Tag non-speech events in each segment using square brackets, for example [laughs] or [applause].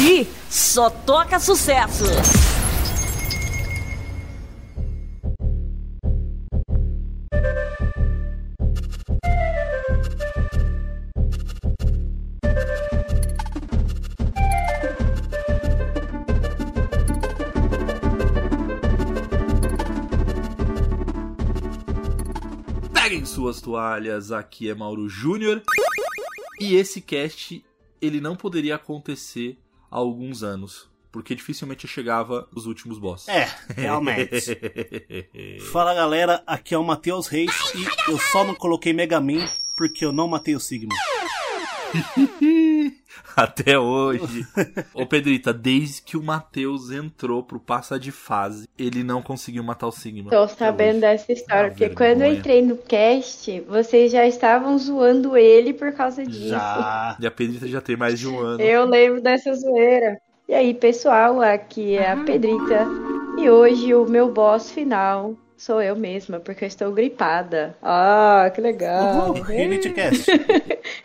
Aqui só toca sucesso. Peguem suas toalhas, aqui é Mauro Júnior. E esse cast, ele não poderia acontecer há alguns anos. Porque dificilmente eu chegava os últimos boss. É, realmente. [laughs] Fala galera, aqui é o Matheus Reis e eu só não coloquei Mega Man porque eu não matei o Sigma. [laughs] [laughs] Até hoje. Ô Pedrita, desde que o Matheus entrou pro passa de fase, ele não conseguiu matar o Sigma. Tô sabendo hoje. dessa história, Ah, porque vergonha. quando eu entrei no cast, vocês já estavam zoando ele por causa disso. Já. E a Pedrita já tem mais de um ano. Eu lembro dessa zoeira. E aí, pessoal, aqui é a Pedrita. E hoje o meu boss final sou eu mesma, porque eu estou gripada. Ah, que legal. Uhul, Unity Cast.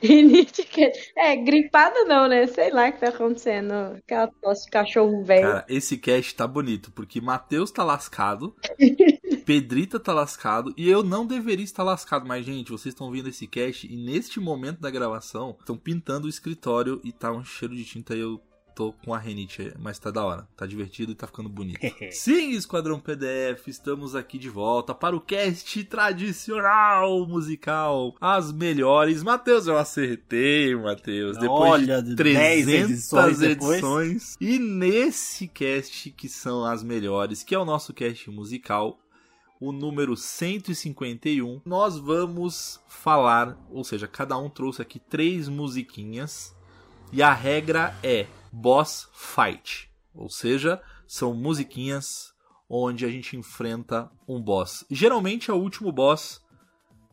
Rinite que- É, gripada não, né? Sei lá o que tá acontecendo. Aquela tosse de cachorro velho. Cara, esse cast tá bonito, porque Matheus tá lascado, [laughs] Pedrita tá lascado, e eu não deveria estar lascado. Mas, gente, vocês estão vendo esse cast e neste momento da gravação, estão pintando o escritório e tá um cheiro de tinta e eu tô com a renite, mas tá da hora, tá divertido e tá ficando bonito. [laughs] [laughs] Sim, Esquadrão PDF, estamos aqui de volta para o cast tradicional musical, as melhores. Matheus, eu acertei, Matheus. Depois Olha, de 10 300 edições edições. E nesse cast que são as melhores, que é o nosso cast musical, o número 151, nós vamos falar, ou seja, cada um trouxe aqui três musiquinhas e a regra é boss fight, ou seja, são musiquinhas onde a gente enfrenta um boss. Geralmente é o último boss,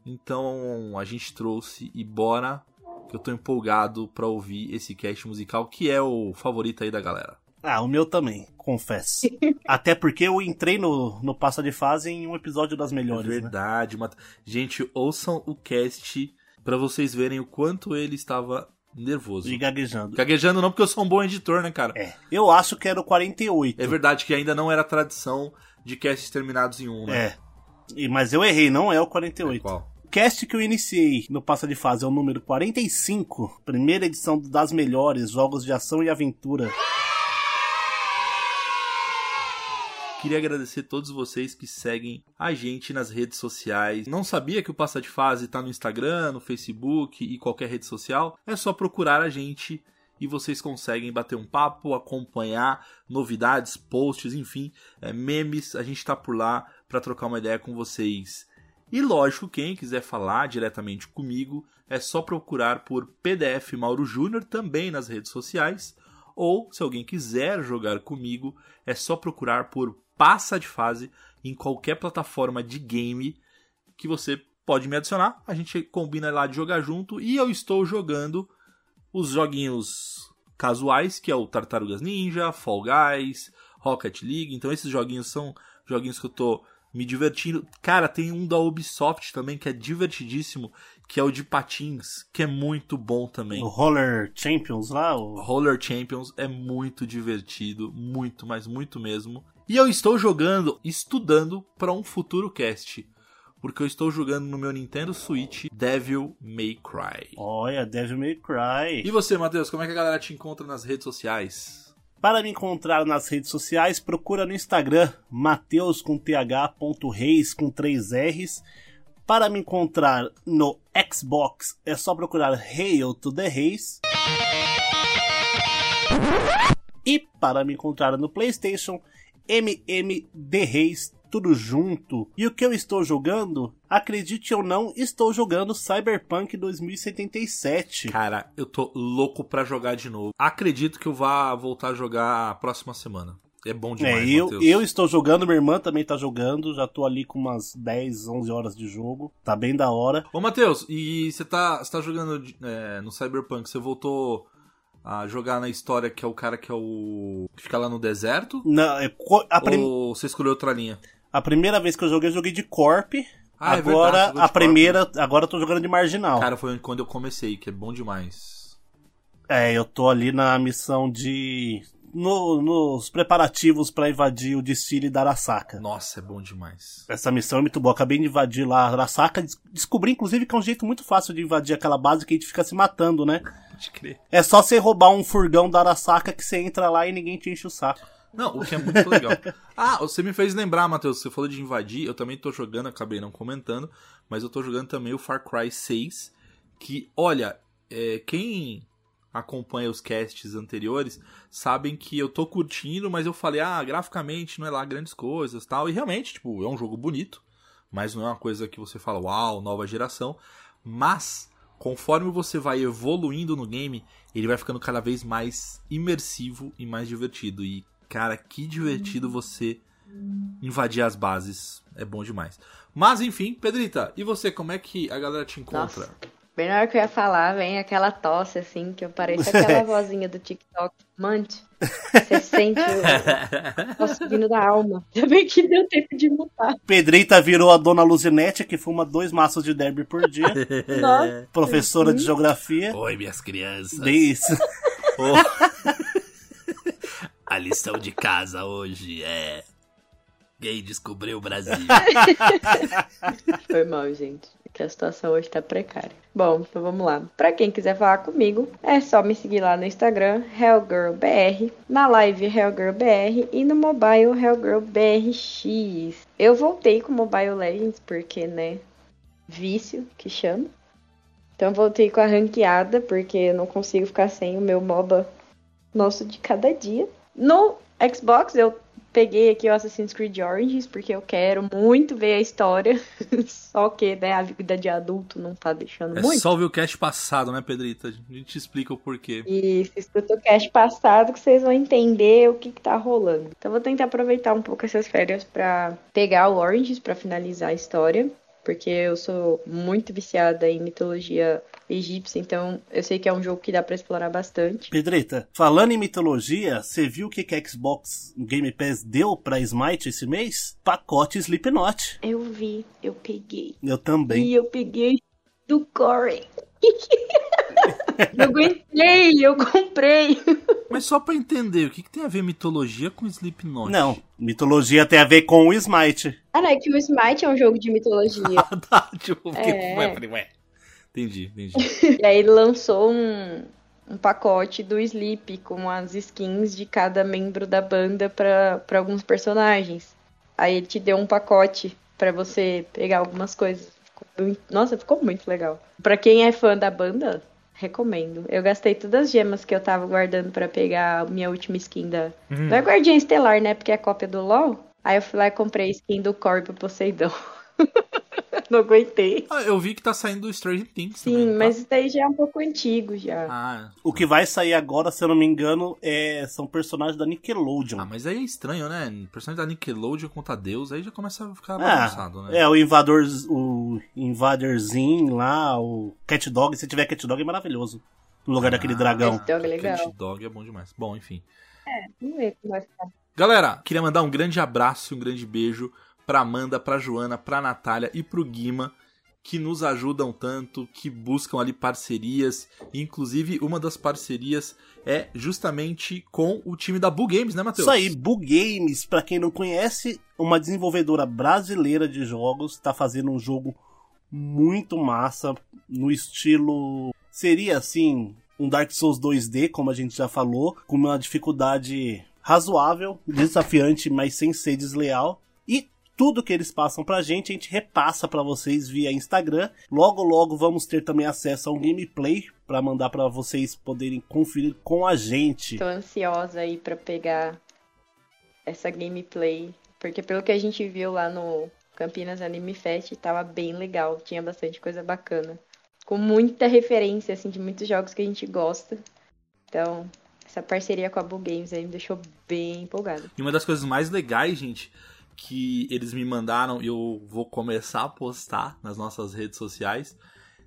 então a gente trouxe e bora que eu tô empolgado pra ouvir esse cast musical que é o favorito aí da galera. Ah, o meu também, confesso. [laughs] Até porque eu entrei no, no Passa de Fase em um episódio das É melhores, né? verdade, Mat- gente, ouçam o cast pra vocês verem o quanto ele estava nervoso. E gaguejando. Gaguejando não porque eu sou um bom editor, né, cara? É, eu acho que era o 48. É verdade que ainda não era tradição de casts terminados em um, né? É. E- Mas eu errei, não é o 48. Qual? O cast que eu iniciei no Passa de Fase é o número 45, primeira edição das melhores jogos de ação e aventura. Queria agradecer a todos vocês que seguem a gente nas redes sociais. Não sabia que o Passa de Fase tá no Instagram, no Facebook e qualquer rede social? É só procurar a gente e vocês conseguem bater um papo, acompanhar novidades, posts, enfim, é, memes. A gente tá por lá para trocar uma ideia com vocês. E lógico, quem quiser falar diretamente comigo é só procurar por PDF Mauro Júnior também nas redes sociais. Ou, se alguém quiser jogar comigo, é só procurar por Passa de Fase em qualquer plataforma de game que você pode me adicionar. A gente combina lá de jogar junto e eu estou jogando os joguinhos casuais, que é o Tartarugas Ninja, Fall Guys, Rocket League. Então esses joguinhos são joguinhos que eu tô me divertindo. Cara, tem um da Ubisoft também que é divertidíssimo, que é o de patins, que é muito bom também. O Roller Champions lá, o... Roller Champions é muito divertido, muito, mas muito mesmo. E eu estou jogando, estudando para um futuro cast, porque eu estou jogando no meu Nintendo Switch Devil May Cry. Olha, Devil May Cry. E você, Matheus, como é que a galera te encontra nas redes sociais? Para me encontrar nas redes sociais, procura no Instagram, mateus com th.reis com 3 R's. Para me encontrar no Xbox, é só procurar Hail to the Reis. E para me encontrar no PlayStation, MMD Reis, tudo junto. E o que eu estou jogando? Acredite ou não, estou jogando Cyberpunk 2077. Cara, eu tô louco pra jogar de novo. Acredito que eu vá voltar a jogar a próxima semana. É bom demais, É, eu, Matheus. eu estou jogando, minha irmã também tá jogando, já tô ali com umas 10, 11 horas de jogo, tá bem da hora. Ô, Matheus, e você tá, tá jogando é, no Cyberpunk, você voltou a jogar na história que é o cara que é o... que fica lá no deserto? Não, é a, prim- Ou você escolheu outra linha? a primeira vez que eu joguei, eu joguei de Corp. Ah, é verdade, agora, jogou de a Corp. primeira, agora eu tô jogando de Marginal. Cara, foi quando eu comecei, que é bom demais. É, eu tô ali na missão de. No, nos preparativos pra invadir o destino da Arasaka. Nossa, é bom demais. Essa missão é muito boa. Acabei de invadir lá a Arasaka. des- Descobri, inclusive, que é um jeito muito fácil de invadir aquela base que a gente fica se matando, né? Pode crer. É só você roubar um furgão da Arasaka que você entra lá e ninguém te enche o saco. Não, o que é muito legal. Ah, você me fez lembrar, Matheus, você falou de invadir, eu também tô jogando, acabei não comentando, mas eu tô jogando também o Far Cry 6, que, olha, é, quem acompanha os casts anteriores sabem que eu tô curtindo, mas eu falei, ah, graficamente não é lá grandes coisas tal, e realmente, tipo, é um jogo bonito, mas não é uma coisa que você fala, uau, nova geração, mas conforme você vai evoluindo no game, ele vai ficando cada vez mais imersivo e mais divertido. E, cara, que divertido você invadir as bases. É bom demais. Mas, enfim, Pedrita, e você, como é que a galera te encontra? Nossa. Bem na hora que eu ia falar, vem aquela tosse, assim, que eu pareço aquela [laughs] vozinha do TikTok. Mante, você sente o [laughs] tosse vindo da alma. [laughs] Ainda bem que deu tempo de mutar. Pedrita virou a dona Luzinete, que fuma dois maços de derby por dia. Nossa. professora de geografia. Oi, minhas crianças. Bem isso. A lição de casa hoje é. Quem descobriu o Brasil? Foi mal, gente. Que a situação hoje tá precária. Bom, então vamos lá. Pra quem quiser falar comigo, é só me seguir lá no Instagram, HellGirlBR, na live HellGirlBR e no mobile HellGirlBRX. Eu voltei com Mobile Legends porque, né, vício que chama. Então voltei com a ranqueada porque eu não consigo ficar sem o meu MOBA nosso de cada dia. No Xbox eu peguei aqui o Assassin's Creed Origins porque eu quero muito ver a história. [laughs] Só que, né, a vida de adulto não tá deixando É muito. só ouvir o cast passado, né, Pedrita? A gente explica o porquê. E se escuta o cast passado que vocês vão entender o que, que tá rolando. Então vou tentar aproveitar um pouco essas férias pra pegar o Origins pra finalizar a história. Porque eu sou muito viciada em mitologia egípcia, então eu sei que é um jogo que dá pra explorar bastante. Pedrita, falando em mitologia, você viu o que, que a Xbox Game Pass deu pra Smite esse mês? Pacote Slipknot. Eu vi, eu peguei. Eu também. E eu peguei do Corey. [laughs] eu aguentei, eu comprei. Mas só pra entender, o que, que tem a ver mitologia com Slipknot? Não, mitologia tem a ver com o Smite. Ah, não, é que o Smite é um jogo de mitologia. [laughs] tá, tipo, porque... É. Ué, falei, ué. Entendi, entendi. [laughs] e aí ele lançou um, um pacote do Sleep com as skins de cada membro da banda pra pra alguns personagens. Aí ele te deu um pacote pra você pegar algumas coisas. Nossa, ficou muito legal. Pra quem é fã da banda, recomendo. Eu gastei todas as gemas que eu tava guardando pra pegar a minha última skin da. Não é Guardiã Estelar, né? Porque é cópia do LoL. Aí eu fui lá e comprei a skin do Corey pro Poseidon. [laughs] Não aguentei. Ah, eu vi que tá saindo do Stranger Things Sim, também, tá? mas isso daí já é um pouco antigo já. Ah, O que vai sair agora, se eu não me engano, é... são personagens da Nickelodeon. ah, mas aí é estranho, né? Personagem da Nickelodeon contra Deus, aí já começa a ficar Ah, bagunçado, né? é, o Invador, o Invaderzinho lá, o Cat Dog, se tiver Cat Dog é maravilhoso. No lugar daquele Ah, dragão. Cat Dog é legal. Cat Dog é bom demais. Bom, enfim. Vamos ver como vai ficar. Galera, queria mandar um grande abraço e um grande beijo pra Amanda, pra Joana, pra Natália e pro Guima, que nos ajudam tanto, que buscam ali parcerias. Inclusive, uma das parcerias é justamente com o time da Bull Games, né, Matheus? Isso aí, Boo Games, pra quem não conhece, uma desenvolvedora brasileira de jogos, tá fazendo um jogo muito massa, no estilo. Seria assim, um Dark Souls 2D, como a gente já falou, com uma dificuldade razoável, desafiante, mas sem ser desleal. E tudo que eles passam pra gente, a gente repassa pra vocês via Instagram. Logo, logo vamos ter também acesso a um gameplay pra mandar pra vocês poderem conferir com a gente. Tô ansiosa aí pra pegar essa gameplay. Porque pelo que a gente viu lá no Campinas Anime Fest, tava bem legal. Tinha bastante coisa bacana. Com muita referência, assim, de muitos jogos que a gente gosta. Então, essa parceria com a Bull Games aí me deixou bem empolgada. E uma das coisas mais legais, gente, que eles me mandaram e eu vou começar a postar nas nossas redes sociais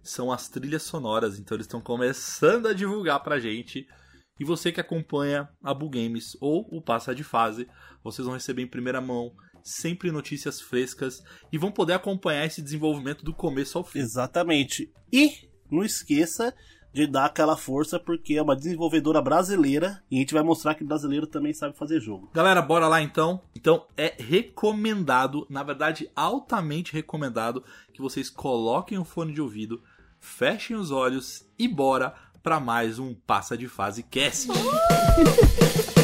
são as trilhas sonoras. Então eles estão começando a divulgar pra gente. E você que acompanha a Bull Games ou o Passa de Fase, vocês vão receber em primeira mão sempre notícias frescas e vão poder acompanhar esse desenvolvimento do começo ao fim. Exatamente. E não esqueça de dar aquela força, porque é uma desenvolvedora brasileira e a gente vai mostrar que brasileiro também sabe fazer jogo. Galera, bora lá então. Então é recomendado, na verdade, altamente recomendado que vocês coloquem o fone de ouvido, fechem os olhos e bora para mais um Passa de Fase Cast. [laughs]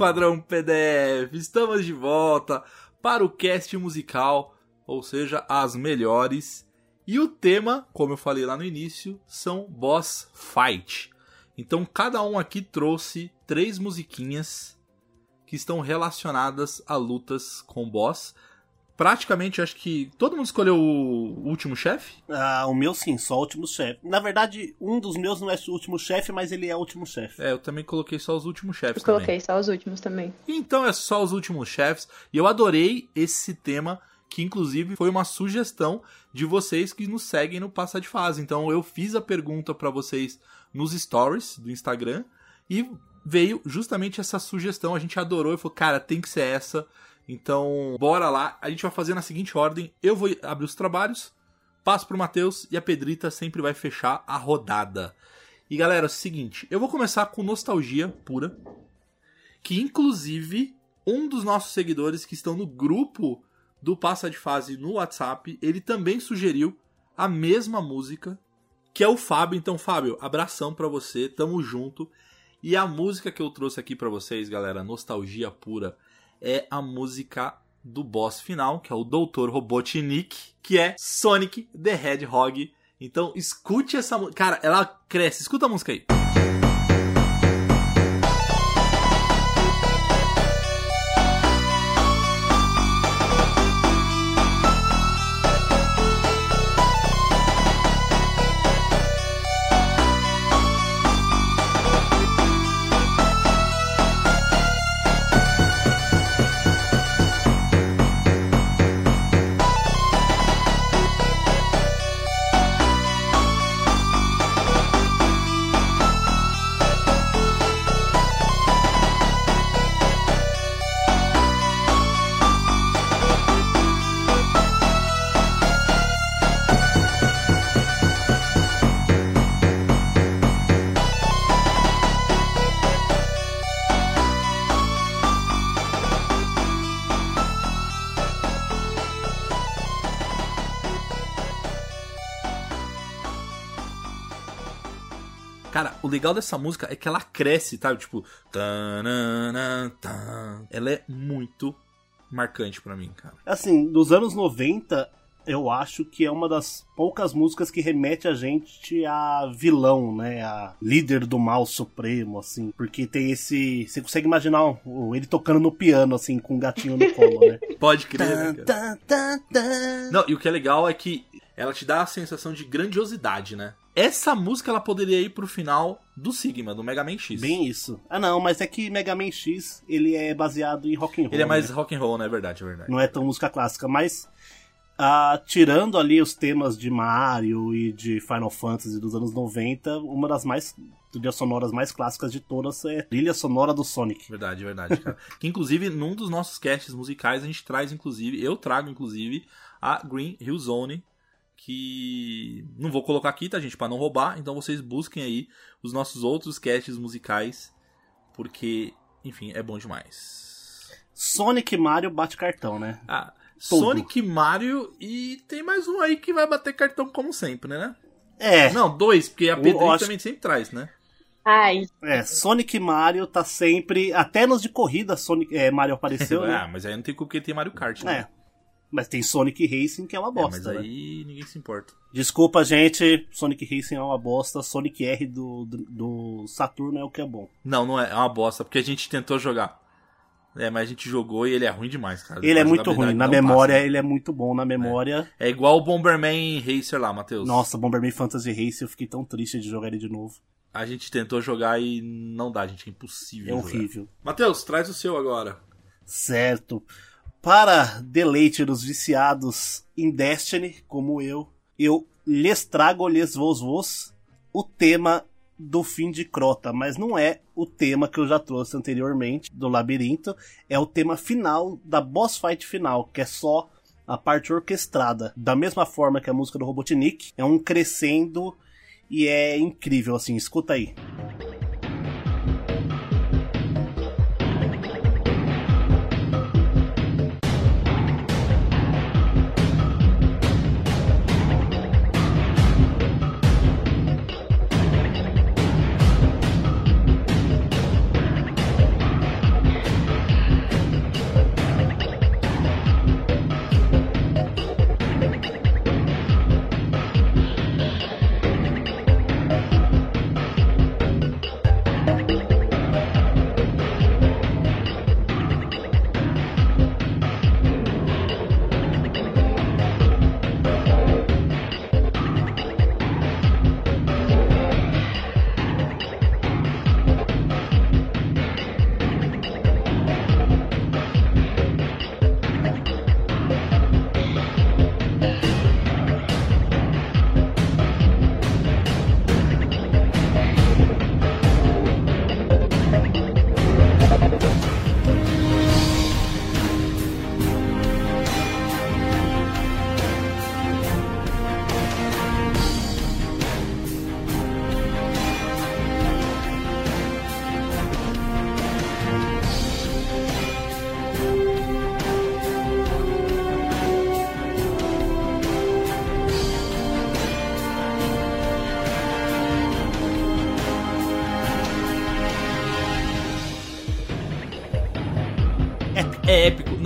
Esquadrão PDF, estamos de volta para o cast musical, ou seja, as melhores. E o tema, como eu falei lá no início, são boss fight. Então cada um aqui trouxe três musiquinhas que estão relacionadas a lutas com boss. Praticamente, acho que todo mundo escolheu o último chefe. Ah, o meu sim, só o último chefe. Na verdade, um dos meus não é o último chefe, mas ele é o último chefe. É, eu também coloquei só os últimos chefes Eu também. coloquei só os últimos também. Então é só os últimos chefes. E eu adorei esse tema, que inclusive foi uma sugestão de vocês que nos seguem no Passa de Fase. Então eu fiz a pergunta pra vocês nos stories do Instagram e veio justamente essa sugestão. A gente adorou e falou, cara, tem que ser essa. Então, bora lá. A gente vai fazer na seguinte ordem: eu vou abrir os trabalhos, passo pro Matheus e a Pedrita sempre vai fechar a rodada. E galera, é o seguinte, eu vou começar com nostalgia pura que inclusive um dos nossos seguidores que estão no grupo do Passa de Fase no WhatsApp, ele também sugeriu a mesma música, que é o Fábio. Então, Fábio, abração pra você, tamo junto. E a música que eu trouxe aqui pra vocês, galera, nostalgia pura, é a música do boss final, que é o Dr. Robotnik, que é Sonic the Hedgehog. Então, escute essa música. Cara, ela cresce. Escuta a música aí. Legal dessa música é que ela cresce, tá? Tipo. Ela é muito marcante pra mim, cara. Assim, dos anos 90, eu acho que é uma das poucas músicas que remete a gente a vilão, né? A líder do mal supremo, assim. Porque tem esse. Você consegue imaginar ele tocando no piano, assim, com um gatinho no colo, né? [laughs] Pode crer, né, tan, tan. Não, e o que é legal é que ela te dá a sensação de grandiosidade, né? Essa música ela poderia ir pro final do Sigma, do Mega Man X. Bem isso. Ah, não, mas é que Mega Man X, ele é baseado em rock and roll. Ele é mais né? rock and roll, né? É verdade, é verdade. Não é tão música clássica, mas ah, tirando ali os temas de Mario e de Final Fantasy dos anos 90, uma das mais trilhas sonoras mais clássicas de todas é a trilha sonora do Sonic. Verdade, verdade, cara. [laughs] que inclusive, num dos nossos casts musicais, a gente traz, inclusive, eu trago, inclusive, a Green Hill Zone, que não vou colocar aqui, tá, gente, Pra não roubar. Então vocês busquem aí os nossos outros casts musicais, porque, enfim, é bom demais. Sonic e Mario bate cartão, né? Ah, Tudo. Sonic, Mario e tem mais um aí que vai bater cartão como sempre, né? É, Não, dois, porque a Pedrinho acho- também sempre traz, né? Ai, é, Sonic e Mario tá sempre, até nos de corrida Sonic, é, Mario apareceu, [laughs] Ah, né? mas aí não tem porque tem Mario Kart, né? É. Mas tem Sonic Racing que é uma É, bosta, mas né? aí ninguém se importa. Desculpa, gente, Sonic Racing é uma bosta, Sonic R do, do, do Saturno é o que é bom. Não, não é, é uma bosta, porque a gente tentou jogar. É, mas a gente jogou e ele é ruim demais, cara. Ele é muito ruim, na memória passa. ele é muito bom, na memória... É igual o Bomberman Racer lá, Matheus. Nossa, Bomberman Fantasy Race, eu fiquei tão triste de jogar ele de novo. A gente tentou jogar e não dá, gente. É impossível. É horrível. Matheus, traz o seu agora. Certo. Para deleite dos viciados em Destiny, como eu, eu lhes trago, lhes vos vos, o tema do fim de Crota, mas não é o tema que eu já trouxe anteriormente do labirinto, é o tema final da boss fight final, que é só a parte orquestrada. Da mesma forma que a música do Robotnik, é um crescendo e é incrível assim, escuta aí. É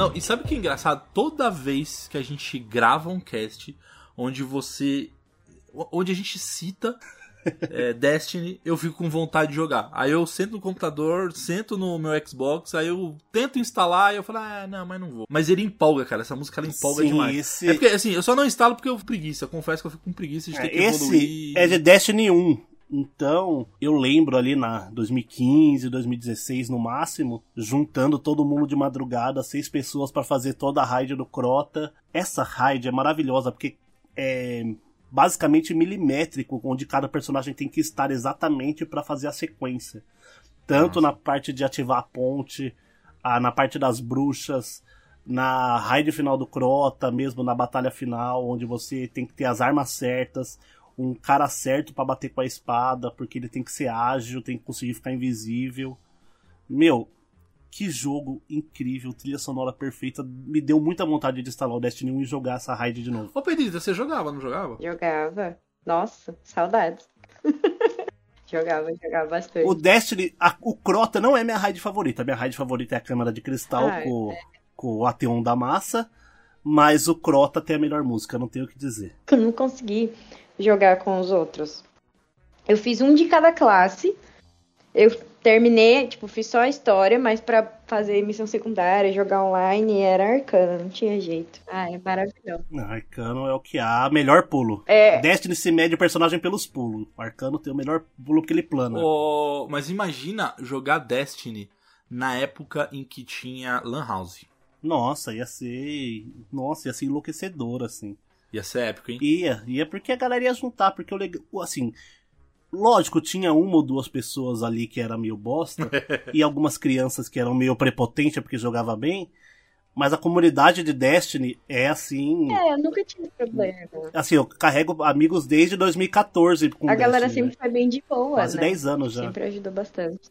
Não, e sabe o que é engraçado? Toda vez que a gente grava um cast onde você. onde a gente cita é, [laughs] Destiny, eu fico com vontade de jogar. Aí eu sento no computador, sento no meu Xbox, aí eu tento instalar e eu falo, ah, não, mas não vou. Mas ele empolga, cara. Essa música ela empolga Sim, demais. esse- É porque, assim, eu só não instalo porque eu fico preguiça. Eu confesso que eu fico com preguiça de ter que Esse evoluir. é de Destiny 1. Então, eu lembro ali na 2015, 2016 no máximo, juntando todo mundo de madrugada, seis pessoas pra fazer toda a raid do Crota. Essa raid é maravilhosa porque é basicamente milimétrico, onde cada personagem tem que estar exatamente pra fazer a sequência. Tanto na parte de ativar a ponte, a- na parte das bruxas, na raid final do Crota, mesmo na batalha final, onde você tem que ter as armas certas, um cara certo pra bater com a espada, porque ele tem que ser ágil, tem que conseguir ficar invisível. Meu, que jogo incrível, trilha sonora perfeita. Me deu muita vontade de instalar o Destiny 1 e jogar essa raid de novo. Ô, Pedrita, você jogava, não jogava? Jogava. Nossa, saudades. [laughs] jogava, jogava bastante. O Destiny, a- o Crota não é minha raid favorita. Minha raid favorita é a Câmara de Cristal Ah, com, com o Ateon da Massa. Mas o Crota tem a melhor música, não tenho o que dizer. Eu não consegui jogar com os outros. Eu fiz um de cada classe. Eu terminei, tipo, fiz só a história, mas pra fazer missão secundária, jogar online, era arcana, não tinha jeito. Ah, é maravilhoso. Não, Arcano é o que há, melhor pulo. É, Destiny se mede o personagem pelos pulos. O Arcano tem o melhor pulo porque ele plana. Ô, mas imagina jogar Destiny na época em que tinha Lan House. Nossa, ia ser. Nossa, ia ser enlouquecedor, assim. Ia ser épico, hein? Ia, ia porque a galera ia juntar, porque o legal. Assim. Lógico, tinha uma ou duas pessoas ali que era meio bosta, [laughs] e algumas crianças que eram meio prepotentes porque jogava bem, mas a comunidade de Destiny é assim. é, eu nunca tive problema. Assim, eu carrego amigos desde 2014 com A galera Destiny, sempre foi bem de boa, né? Quase né? 10 anos já. Sempre ajudou bastante.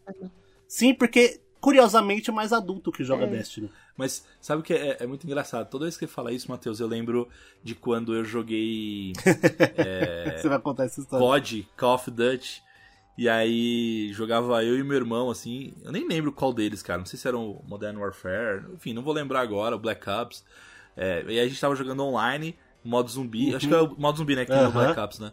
Sim, porque, curiosamente, é mais adulto que joga É. Destiny. Mas sabe o que é, é muito engraçado? Toda vez que ele fala isso, Matheus, eu lembro de quando eu joguei [laughs] Você vai contar essa história. COD, Call of Duty. E aí jogava eu e meu irmão, assim. Eu nem lembro qual deles, cara. Não sei se era o Modern Warfare. Enfim, não vou lembrar agora, o Black Ops. É, e aí a gente tava jogando online, modo zumbi. Uhum. Acho que é o modo zumbi, né? Que uhum. Black Ops, né?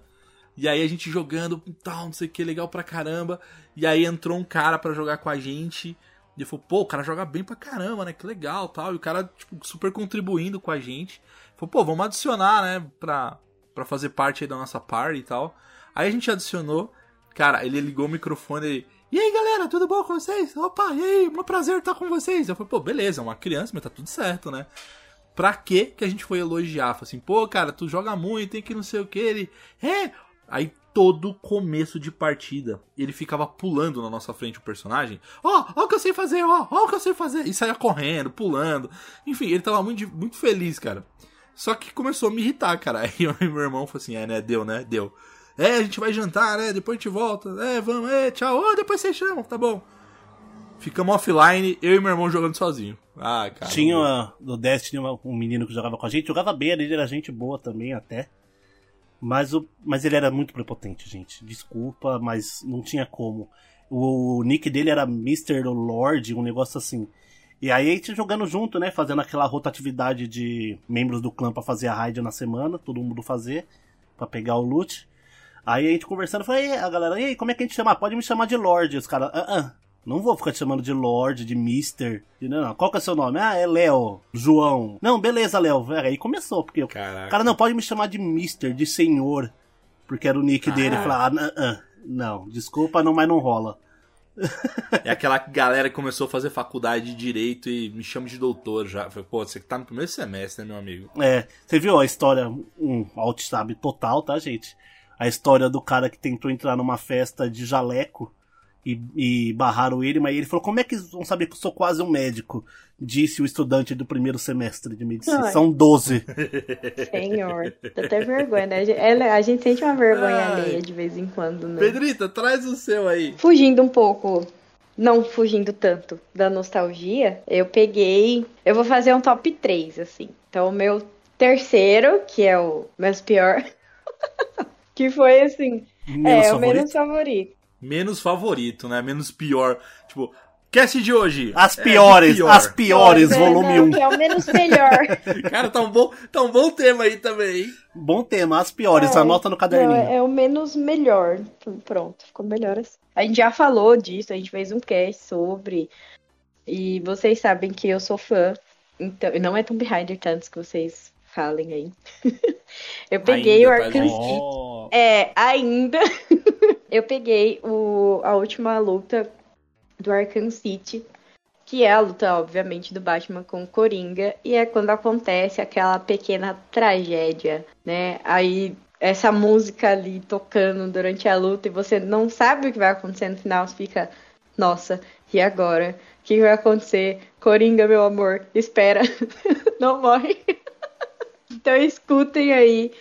E aí a gente jogando tal, não sei o que, legal pra caramba. E aí entrou um cara para jogar com a gente. E ele falou, pô, o cara joga bem pra caramba, né? Que legal tal. E o cara, tipo, super contribuindo com a gente. Falou, pô, vamos adicionar, né? Pra, pra fazer parte aí da nossa party e tal. Aí a gente adicionou. Cara, ele ligou o microfone e e aí galera, tudo bom com vocês? Opa, e aí, um prazer estar com vocês. Eu falei, pô, beleza, é uma criança, mas tá tudo certo, né? Pra que que a gente foi elogiar? Falei assim, pô, cara, tu joga muito, tem que não sei o que. Ele, é. Aí todo começo de partida, ele ficava pulando na nossa frente o personagem. Ó, oh, ó o que eu sei fazer, ó, ó o que eu sei fazer. E saía correndo, pulando. Enfim, ele tava muito, muito feliz, cara. Só que começou a me irritar, cara. [laughs] Aí meu irmão falou assim, é, né, deu, né, deu. É, a gente vai jantar, né? Depois a gente volta. É, vamos, é, tchau. Oh, depois vocês chamam, tá bom. Ficamos offline, eu e meu irmão jogando sozinho. Ah, cara. Tinha uma, no Destiny um menino que jogava com a gente, jogava bem, ele era gente boa também até. Mas, o, mas ele era muito prepotente, gente. Desculpa, mas não tinha como. O, o nick dele era Mr. Lord, um negócio assim. E aí a gente jogando junto, né? Fazendo aquela rotatividade de membros do clã para fazer a raid na semana, todo mundo fazer, para pegar o loot. Aí a gente conversando, falei, a galera, e aí, como é que a gente chama? Pode me chamar de Lorde. Os caras, ah, ah, não vou ficar te chamando de Lorde, de Mister. Não, não. Qual que é o seu nome? Ah, é Léo, João. Não, beleza, Léo. Aí começou, porque Caraca. o cara não pode me chamar de Mister, de Senhor, porque era o nick ah. dele. Eu falei, ah, ah, não, desculpa, não, mas não rola. É aquela galera que começou a fazer faculdade de direito e me chama de doutor já. Falei, pô, você que tá no primeiro semestre, né, meu amigo? É, você viu a história, um alt total, tá, gente? a história do cara que tentou entrar numa festa de jaleco e, e, barraram ele, mas ele falou: Como é que vão saber que eu sou quase um médico? Disse o estudante do primeiro semestre de medicina. Ai. São 12. Senhor, tô até vergonha, né? A gente sente uma vergonha Ai. alheia de vez em quando, né? Pedrita, traz o seu aí. Fugindo um pouco, não fugindo tanto da nostalgia, eu peguei. Eu vou fazer um top 3, assim. Então, o meu terceiro, que é o menos pior. [laughs] Que foi assim. Menos é, favorito? o menos favorito. Menos favorito, né? Menos pior. Tipo, Cast de hoje. As é, piores, é, pior. as piores, volume 1. Um. É o menos melhor. [laughs] Cara, tá um, bom, tá um bom tema aí também, hein? Bom tema, as piores, é, anota no caderninho. Não, é o menos melhor. Pronto, ficou melhor assim. A gente já falou disso, a gente fez um cast sobre. E vocês sabem que eu sou fã. Então, não é Tomb Raider tantos que vocês falem aí. [laughs] eu peguei ainda, o Arkham City. É, ainda. [laughs] eu peguei o, a última luta do Arkham City, que é a luta, obviamente, do Batman com o Coringa, e é quando acontece aquela pequena tragédia, né? Aí essa música ali tocando durante a luta e você não sabe o que vai acontecer no final, você fica, nossa, e agora? O que vai acontecer? Coringa, meu amor, espera, [laughs] não morre. [laughs] Então escutem aí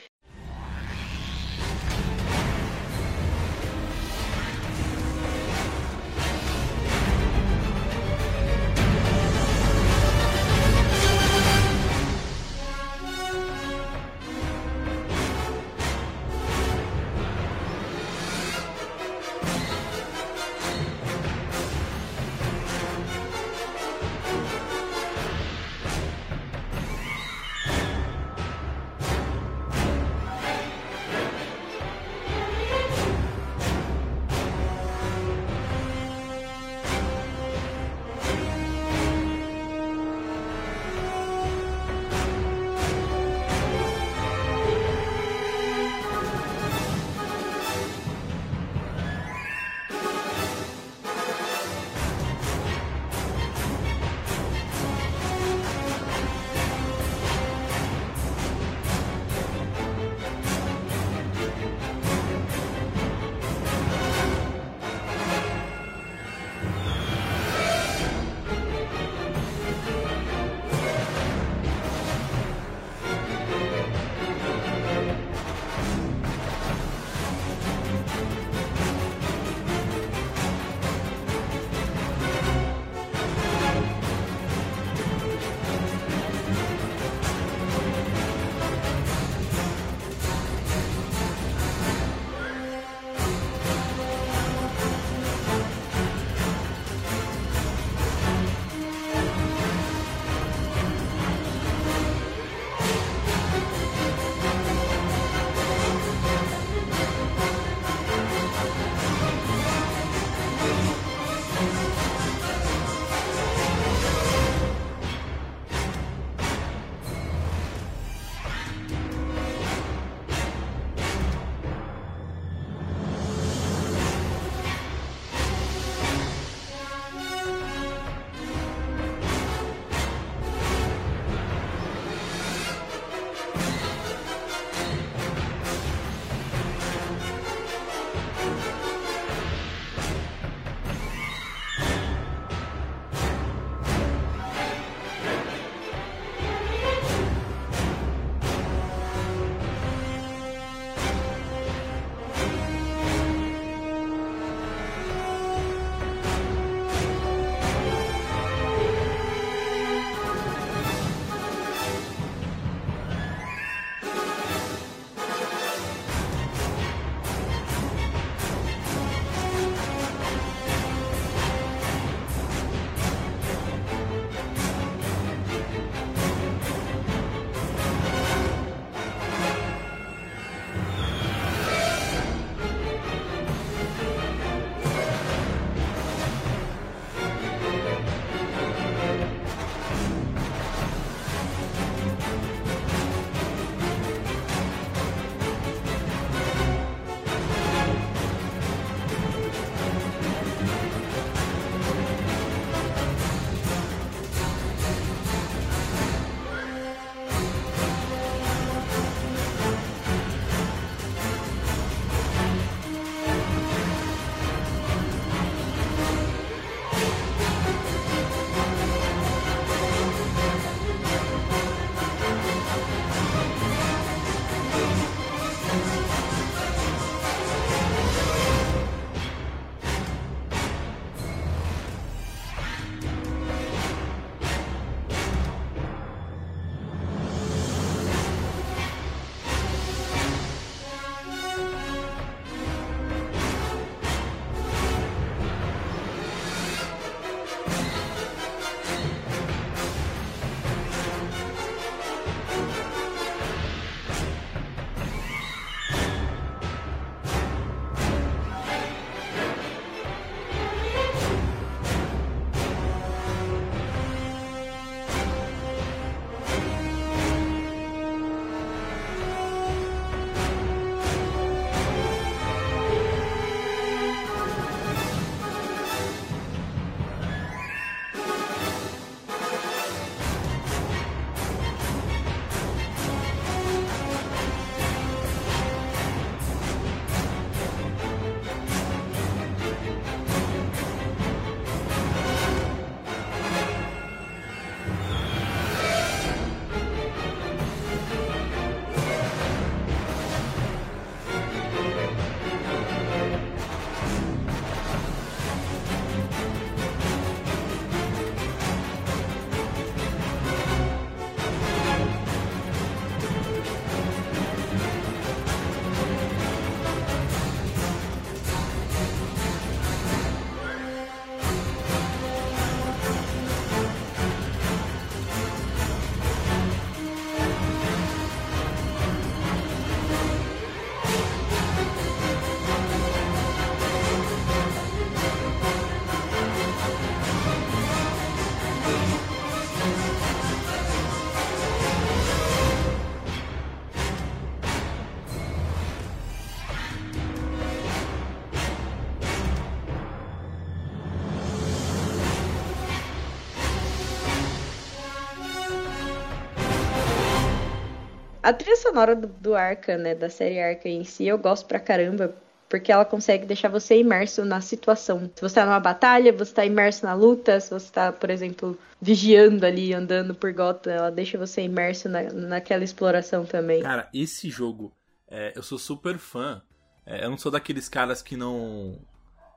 A trilha sonora do, do Arca, né, da série Arca em si, eu gosto pra caramba, porque ela consegue deixar você imerso na situação. Se você tá numa batalha, você tá imerso na luta, se você tá, por exemplo, vigiando ali, andando por Gotham, ela deixa você imerso na, naquela exploração também. Cara, esse jogo, é, eu sou super fã. É, eu não sou daqueles caras que não.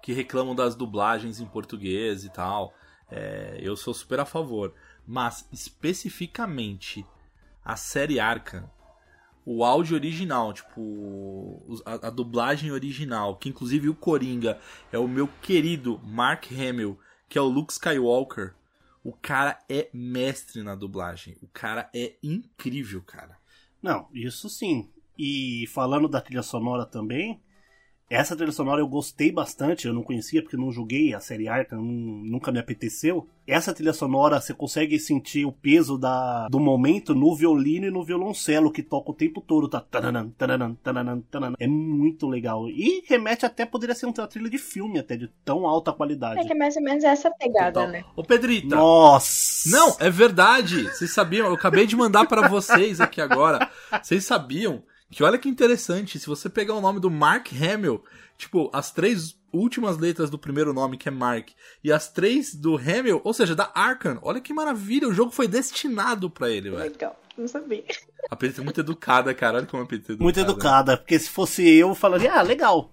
que reclamam das dublagens em português e tal. É, eu sou super a favor. Mas, especificamente, a série Arkham, o áudio original, tipo, a, a, dublagem original, que inclusive o Coringa é o meu querido Mark Hamill, que é o Luke Skywalker. O cara é mestre na dublagem. O cara é incrível, cara. Não, isso sim. E falando da trilha sonora também, essa trilha sonora eu gostei bastante, eu não conhecia porque não joguei a série Arkham, nunca me apeteceu. Essa trilha sonora você consegue sentir o peso da, do momento no violino e no violoncelo que toca o tempo todo, tá? Taranan, taranan, taranan, taranan. É muito legal. E remete até, poderia ser uma trilha de filme até, de tão alta qualidade. É que é mais ou menos essa pegada, Total. né? Ô Pedrita. Nossa! Não, é verdade. Vocês sabiam? Eu acabei de mandar para vocês aqui agora. Vocês sabiam que olha que interessante, se você pegar o nome do Mark Hamill, tipo, as três últimas letras do primeiro nome, que é Mark, e as três do Hamill, ou seja, da Arkham, olha que maravilha, o jogo foi destinado para ele, velho. Legal, não sabia. A Pedrita é muito educada, cara, olha como a Pedrita é educada. Muito educada, porque se fosse eu, eu falaria, ah, legal.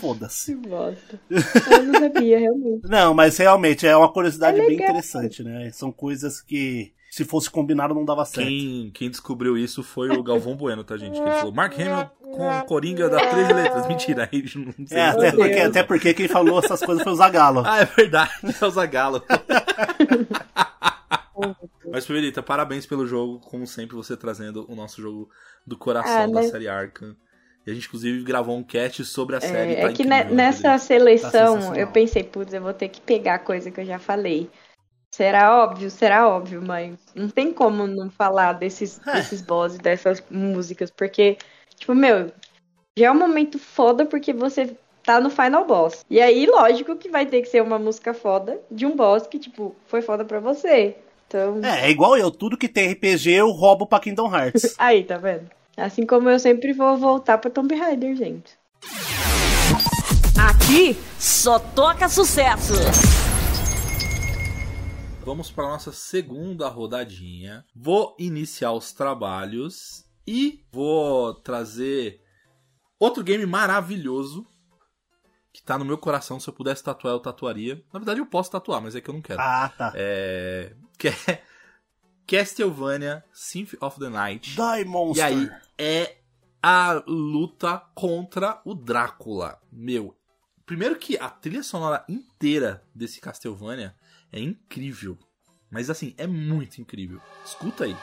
Foda-se. Que bosta. Eu não sabia, realmente. Não, mas realmente é uma curiosidade é bem interessante, né? São coisas que se fosse combinado não dava certo. Quem, quem descobriu isso foi o Galvão Bueno, tá, gente? Que ele falou, Mark Hamill com Coringa das três letras. Mentira, aí não sei. É, até porque, até porque quem falou essas coisas foi o Zagalo. Ah, é verdade, é o Zagalo. [laughs] Mas, Fiorita, parabéns pelo jogo, como sempre, você trazendo o nosso jogo do coração ah, da né? série Arkham. E a gente, inclusive, gravou um cast sobre a série. É, tá é que incrível, nessa seleção tá eu pensei, putz, eu vou ter que pegar a coisa que eu já falei. Será óbvio, será óbvio, mas não tem como não falar desses, é. desses bosses, dessas músicas, porque, tipo, meu, já é um momento foda porque você tá no final boss. E aí, lógico que vai ter que ser uma música foda de um boss que, tipo, foi foda pra você. Então... É, é igual eu, tudo que tem RPG eu roubo pra Kingdom Hearts. [laughs] aí, tá vendo? Assim como eu sempre vou voltar pra Tomb Raider, gente. Aqui só toca sucesso vamos para nossa segunda rodadinha. Vou iniciar os trabalhos e vou trazer outro game maravilhoso que tá no meu coração. Se eu pudesse tatuar, eu tatuaria. Na verdade, eu posso tatuar, mas é que eu não quero. Ah, tá. É. Que é. [laughs] Castlevania Symphony of the Night. Die Monster. E aí é a luta contra o Drácula. Meu, primeiro que a trilha sonora inteira desse Castlevania é incrível. Mas assim, é muito incrível. Escuta aí.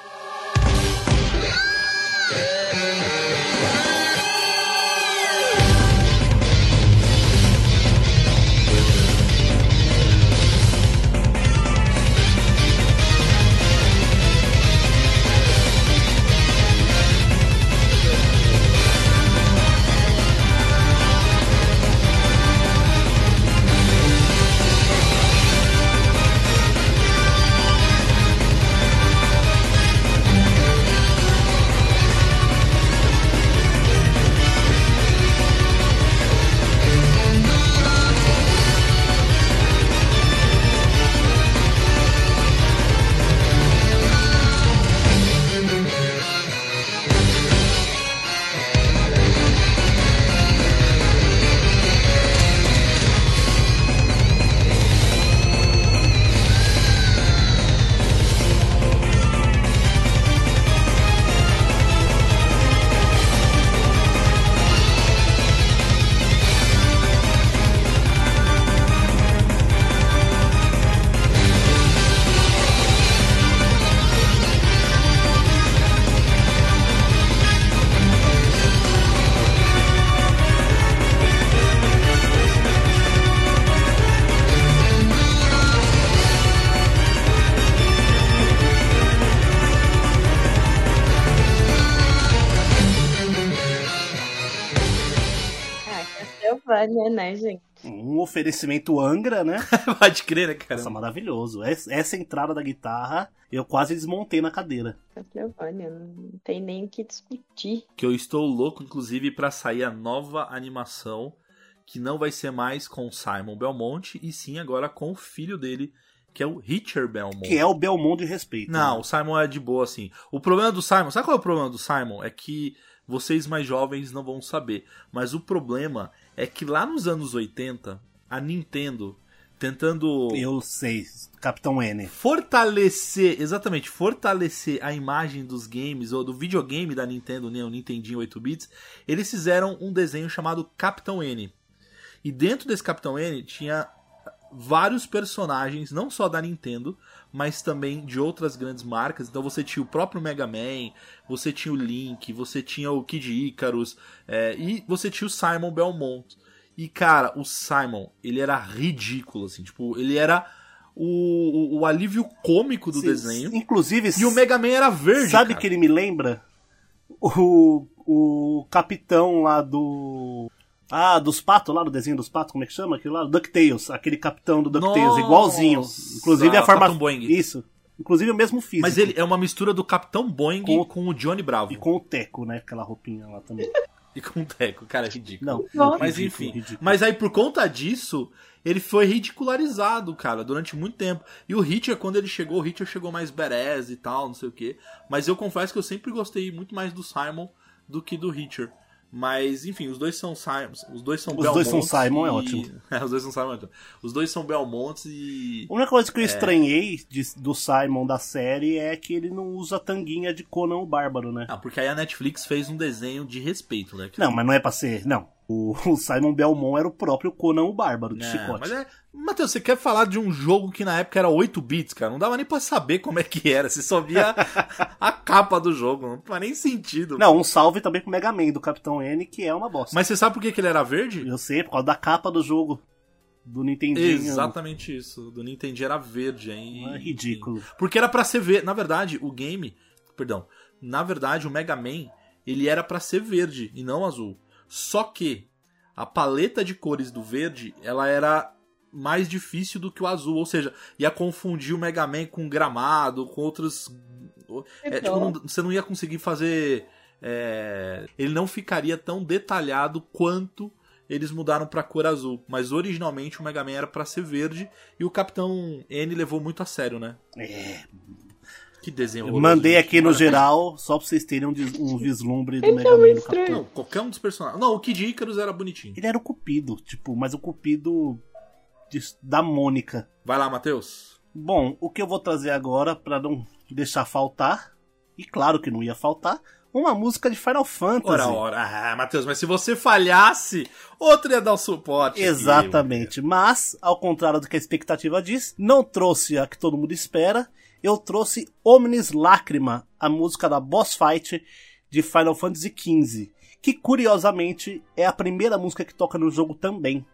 Né, gente? Um oferecimento Angra, né? [laughs] Pode crer, né, cara? Nossa, maravilhoso. Es- Essa entrada da guitarra, eu quase desmontei na cadeira. Castlevania, não tem nem o que discutir. Que eu estou louco, inclusive, pra sair a nova animação, que não vai ser mais com o Simon Belmonte, e sim agora com o filho dele, que é o Richard Belmont. Que é o Belmont de respeito. Não, né? o Simon é de boa, assim. O problema do Simon, sabe qual é o problema do Simon? É que vocês mais jovens não vão saber. Mas o problema é que lá nos anos 80, a Nintendo, tentando Eu sei, Capitão N. fortalecer, exatamente, fortalecer a imagem dos games, ou do videogame da Nintendo, né, o Nintendinho 8 bits, eles fizeram um desenho chamado Capitão N. E dentro desse Capitão N tinha vários personagens, não só da Nintendo, mas também de outras grandes marcas. Então você tinha o próprio Mega Man, você tinha o Link, você tinha o Kid Icarus, é, e você tinha o Simon Belmont. E cara, o Simon, ele era ridículo, assim, tipo, ele era o, o, o alívio cômico do Sim, desenho. Inclusive, E o Mega Man era verde. sabe cara. que ele me lembra? O, o capitão lá do. Ah, dos patos lá, do desenho dos patos, como é que chama? Aquele lá? DuckTales, aquele capitão do DuckTales, igualzinho. Inclusive a o forma. Boing. Isso. Inclusive o mesmo físico. Mas ele é uma mistura do Capitão Boing Com- com, o Johnny Bravo. E com o Teco, né? Aquela roupinha lá também. [laughs] E com o Teco, cara, é ridículo. Não, Mas ridículo, enfim. ridículo. Mas aí por conta disso, ele foi ridicularizado, cara, durante muito tempo. E o Hitcher, quando ele chegou, o Hitcher chegou mais badass e tal, não sei o quê. Mas eu confesso que eu sempre gostei muito mais do Simon do que do Hitcher. Mas, enfim, os dois são Simon. Os dois são Os dois são Simon, é e- ótimo. [laughs] É, os dois são Simon, é ótimo. Os dois são Belmonts e. A única coisa É. que eu estranhei de- do Simon da série é que ele não usa tanguinha de Conan o Bárbaro, né? Ah, porque aí a Netflix fez um desenho de respeito, né? Não, mas não é pra ser. Não. O, [laughs] o Simon Belmont era o próprio Conan o Bárbaro de chicote. mas é. Matheus, você quer falar de um jogo que na época era 8 bits, cara? Não dava nem pra saber como é que era. Você só via [laughs] a capa do jogo. Não faz nem sentido. Não, um salve também pro Mega Man do Capitão N, que é uma bosta. Mas você sabe por que, que ele era verde? Eu sei, por causa da capa do jogo. Do Nintendinho. Exatamente isso. Do Nintendo era verde, hein? É ridículo. Porque era pra ser verde. Na verdade, o game. Perdão. Na verdade, o Mega Man, ele era pra ser verde e não azul. Só que a paleta de cores do verde, ela era mais difícil do que o azul. Ou seja, ia confundir o Mega Man com gramado, com outros. É, tipo, não- você não ia conseguir fazer. é, ele não ficaria tão detalhado quanto eles mudaram pra cor azul. Mas originalmente o Mega Man era pra ser verde e o Capitão N levou muito a sério, né? É, Que desenho horroroso, mandei aqui no geral, só pra vocês terem um, des- um vislumbre do Ele Mega é Man do Capitão. Não, qualquer um dos personagens. Não, o Kid Icarus era bonitinho. Ele era o Cupido, tipo, mas o Cupido de- da Mônica. Vai lá, Matheus. Bom, o que eu vou trazer agora, pra não deixar faltar, e claro que não ia faltar, uma música de Final Fantasy. Ora, ora. Ah, Matheus, mas se você falhasse, outro ia dar o suporte. aqui. Exatamente. Mas, ao contrário do que a expectativa diz, não trouxe a que todo mundo espera. Eu trouxe Omnis Lacrima, a música da boss fight de Final Fantasy XV, que curiosamente é a primeira música que toca no jogo também.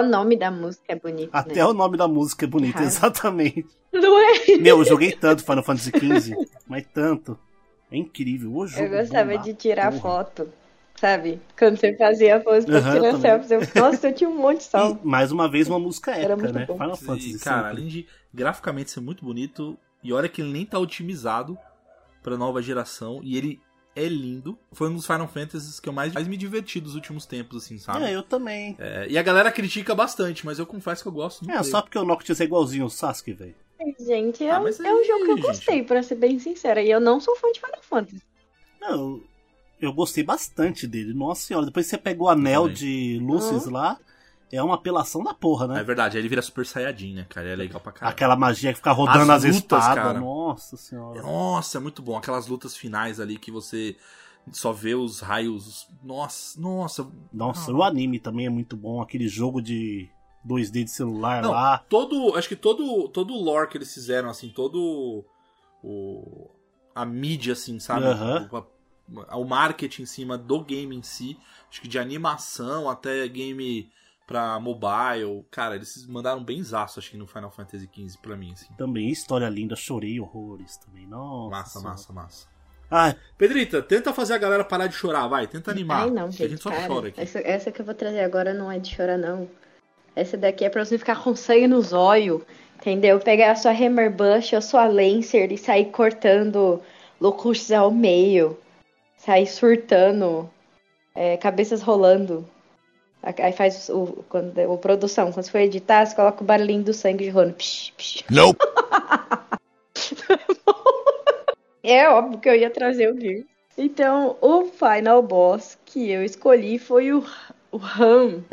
O nome da música é bonito. Até né? o nome da música é bonito, Errado. exatamente. Não é? Meu, eu joguei tanto Final Fantasy XV, mas tanto. É incrível. O jogo Eu gostava de tirar porra. foto, sabe? Quando você fazia a pose pra Aham, tirar selfie. Eu... Nossa, eu tinha um monte de salvo. E, mais uma vez, uma música Era épica, muito né? bom. Final E, Fantasy. cara, sempre. além de graficamente ser muito bonito, e olha que ele nem tá otimizado pra nova geração, e ele é lindo. Foi um dos Final Fantasies que eu mais, mais me diverti dos últimos tempos, assim, sabe? É, eu também. É, e a galera critica bastante, mas eu confesso que eu gosto muito É, só porque o Noctis é igualzinho o Sasuke, velho. Gente, é, Ah, um- é um jogo que eu gente. gostei, pra ser bem sincera. E eu não sou fã de Final Fantasy. Não, eu- gostei bastante dele. Nossa senhora, depois você pega o anel de Lucis lá, é uma apelação da porra, né? É verdade, aí ele vira Super Saiyajin, né, cara? É legal pra caralho. Aquela magia que fica rodando As as, lutas, espadas. cara. Nossa senhora. Nossa, é muito bom. Aquelas lutas finais ali que você só vê os raios. Nossa, nossa. Nossa, o anime também é muito bom. Aquele jogo de 2D de celular Não, lá. todo. Acho que todo, todo o lore que eles fizeram, assim, todo o. A mídia, assim, sabe? O, a- o marketing em cima do game em si. Acho que de animação até game pra mobile. Cara, eles mandaram bem zaço, acho que no Final Fantasy XV pra mim, assim. Também, história linda, chorei horrores também. Nossa. Massa, senhora. massa, massa. Ah, Pedrita, tenta fazer a galera parar de chorar, vai. Tenta animar. Ai, não, que a gente, gente só cara, chora aqui. Essa, essa que eu vou trazer agora não é de chorar, não. Essa daqui é pra você ficar com sangue nos olhos, entendeu? Pegar a sua Hammer Bush, a sua Lancer e sair cortando locustes ao meio. Sair surtando, é, cabeças rolando. Aí faz o, quando, o produção, quando você for editar, você coloca o barulhinho do sangue rolando. Psh, psh. Nope. [laughs] É óbvio que eu ia trazer o Gear. Então, o final boss que eu escolhi foi o, o Ram.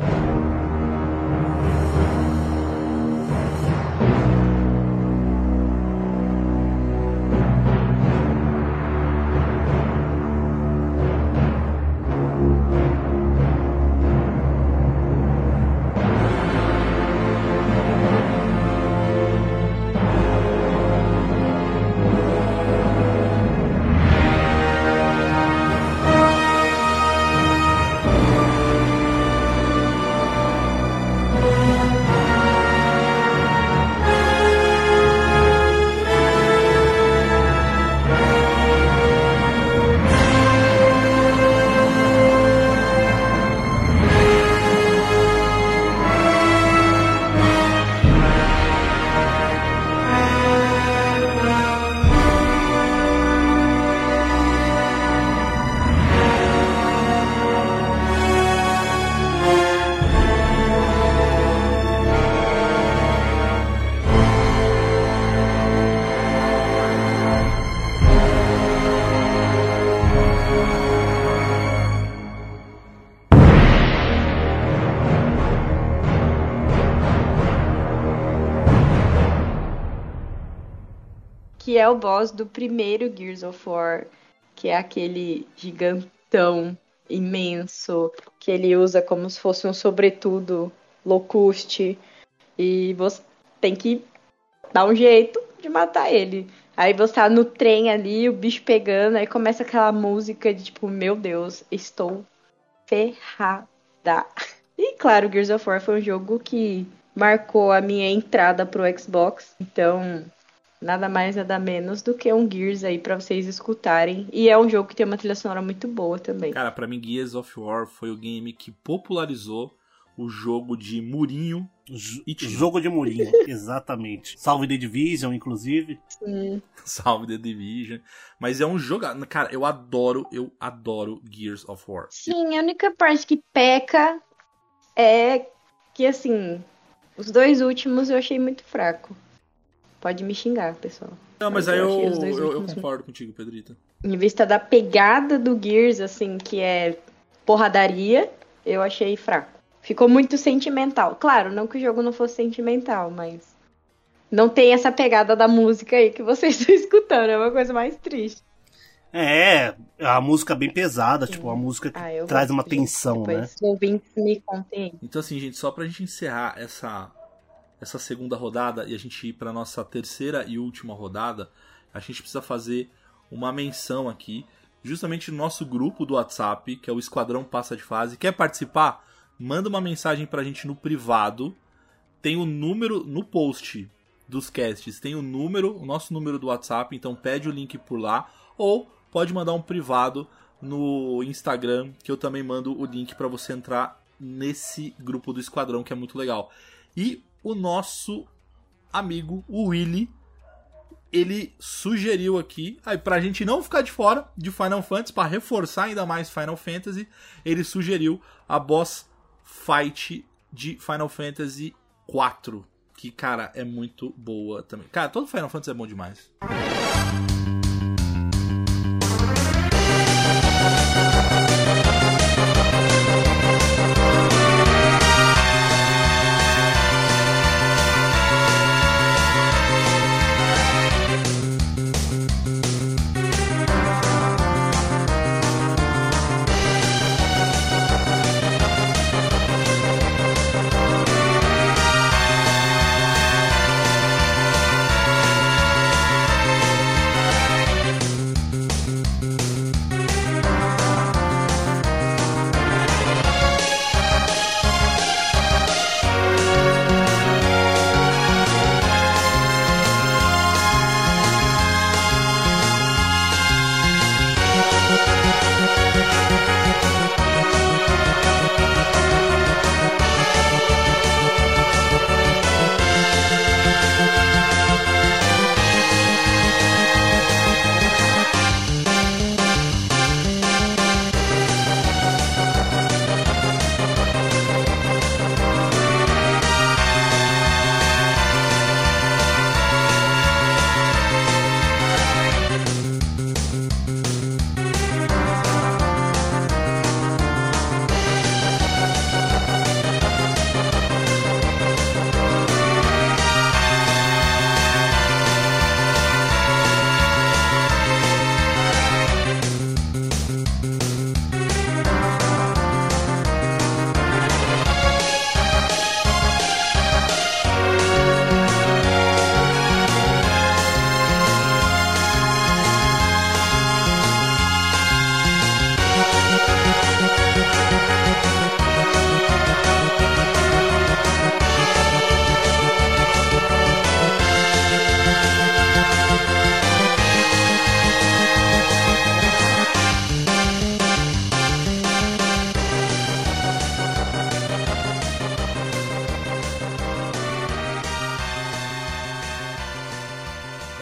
É o boss do primeiro Gears of War, que é aquele gigantão imenso que ele usa como se fosse um sobretudo locuste e você tem que dar um jeito de matar ele. Aí você tá no trem ali, o bicho pegando, aí começa aquela música de tipo, meu Deus, estou ferrada. E claro, Gears of War foi um jogo que marcou a minha entrada pro Xbox, então nada mais nada menos do que um Gears aí pra vocês escutarem. E é um jogo que tem uma trilha sonora muito boa também. Cara, pra mim, Gears of War foi o game que popularizou o jogo de murinho. E jogo de murinho, [laughs] exatamente. Salve The Division, inclusive. Sim. [laughs] Salve The Division. Mas é um jogo. Cara, eu adoro, eu adoro Gears of War. Sim, a única parte que peca é que assim, os dois últimos eu achei muito fraco. Pode me xingar, pessoal. Não, mas Mas aí eu eu, eu, eu últimos concordo contigo, Pedrita. Em vista da pegada do Gears, assim, que é porradaria, eu achei fraco. Ficou muito sentimental. Claro, não que o jogo não fosse sentimental, mas não tem essa pegada da música aí que vocês [laughs] estão escutando. É uma coisa mais triste. É, a música bem pesada, tipo, a música que Ah, traz uma tensão, né? Depois os ouvintes me contem. Então, assim, gente, só pra gente encerrar essa, essa segunda rodada e a gente ir pra nossa terceira e última rodada, a gente precisa fazer uma menção aqui, justamente no nosso grupo do WhatsApp, que é o Esquadrão Passa de Fase. Quer participar? manda uma mensagem pra gente no privado. Tem o número no post dos casts, tem o número, o nosso número do WhatsApp, então pede o link por lá. Ou pode mandar um privado no Instagram, que eu também mando o link para você entrar nesse grupo do Esquadrão, que é muito legal. E o nosso amigo, o Willy, ele sugeriu aqui, aí pra gente não ficar de fora de Final Fantasy, para reforçar ainda mais Final Fantasy, ele sugeriu a boss fight de Final Fantasy 4, que cara, é muito boa também. Cara, todo Final Fantasy é bom demais.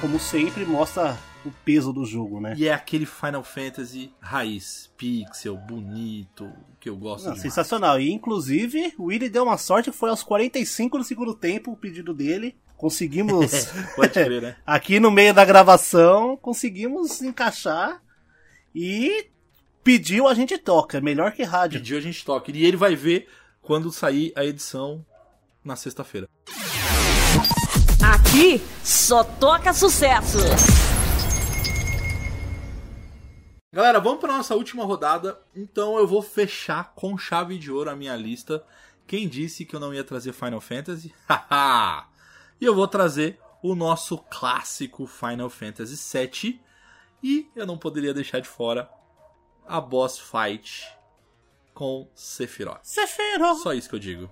Como sempre, mostra o peso do jogo, né? E é aquele Final Fantasy raiz, pixel, bonito, que eu gosto Não, sensacional. E inclusive, o Willy deu uma sorte, foi aos 45 do segundo tempo o pedido dele. Conseguimos, [laughs] Pode crer, né? [laughs] aqui no meio da gravação, conseguimos encaixar e pediu a gente toca. Melhor que rádio. Pediu a gente toca. E ele vai ver quando sair a edição na sexta-feira. Aqui só toca sucesso. Galera, vamos para nossa última rodada. Então eu vou fechar com chave de ouro a minha lista. Quem disse que eu não ia trazer Final Fantasy? [laughs] Haha! e eu vou trazer o nosso clássico Final Fantasy VII. E eu não poderia deixar de fora a boss fight com Sephiroth. Sephiroth. Só isso que eu digo.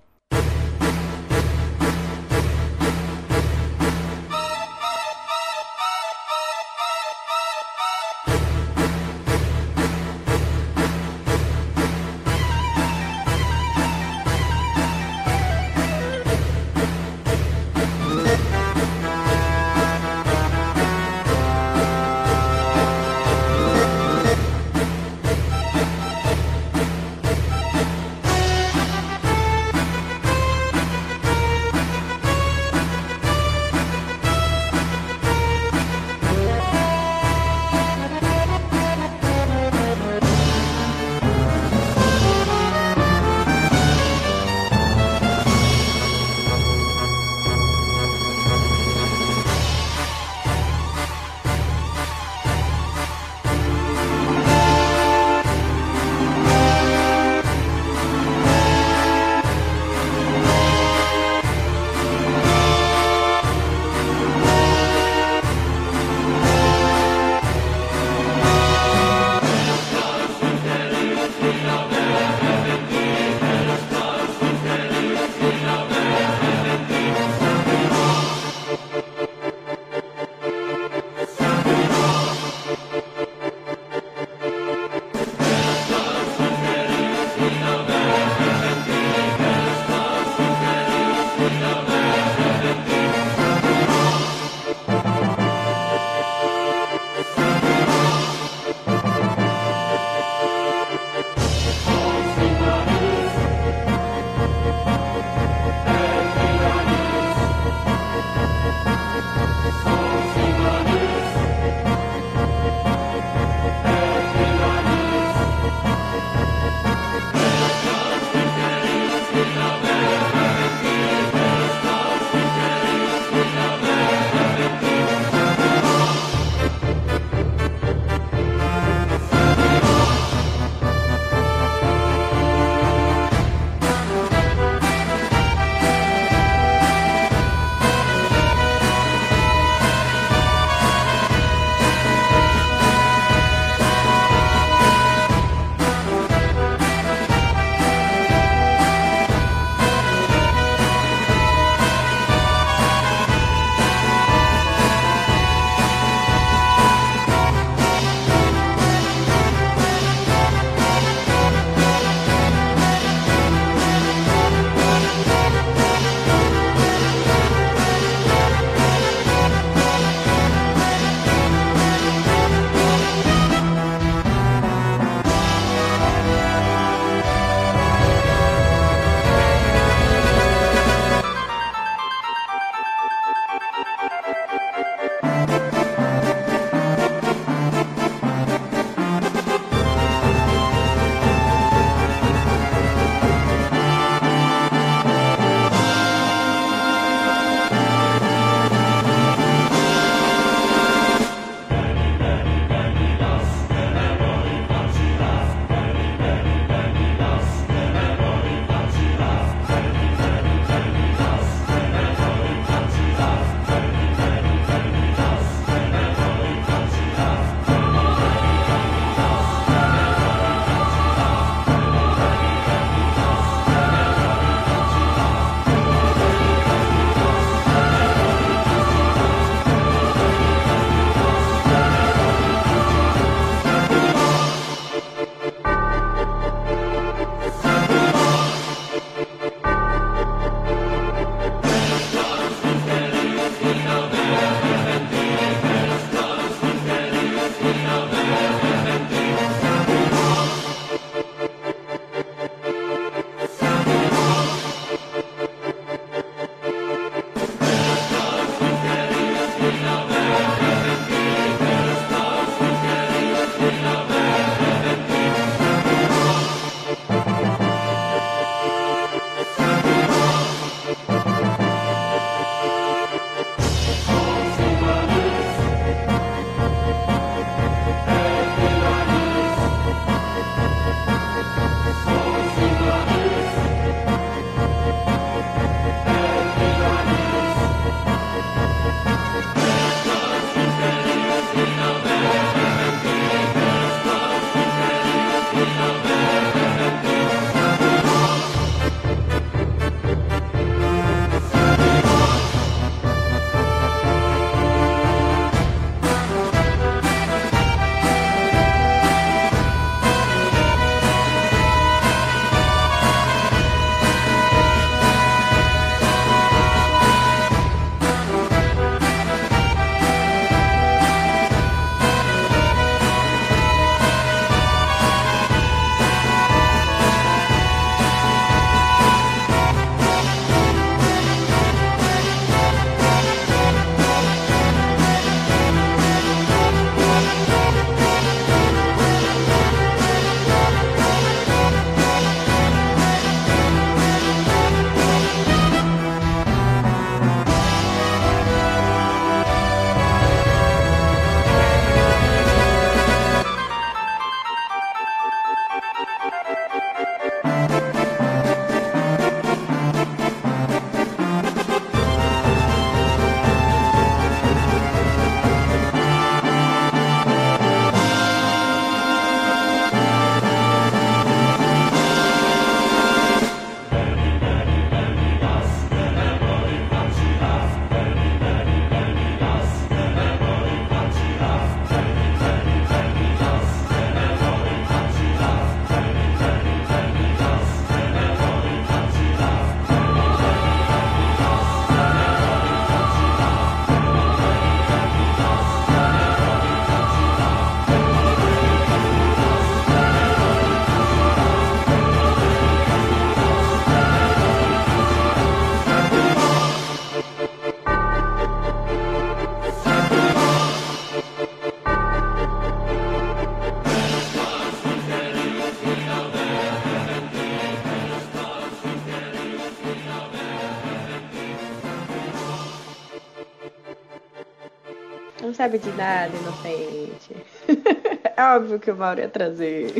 Não sabe de nada, inocente. [laughs] é óbvio que o Mauro ia trazer.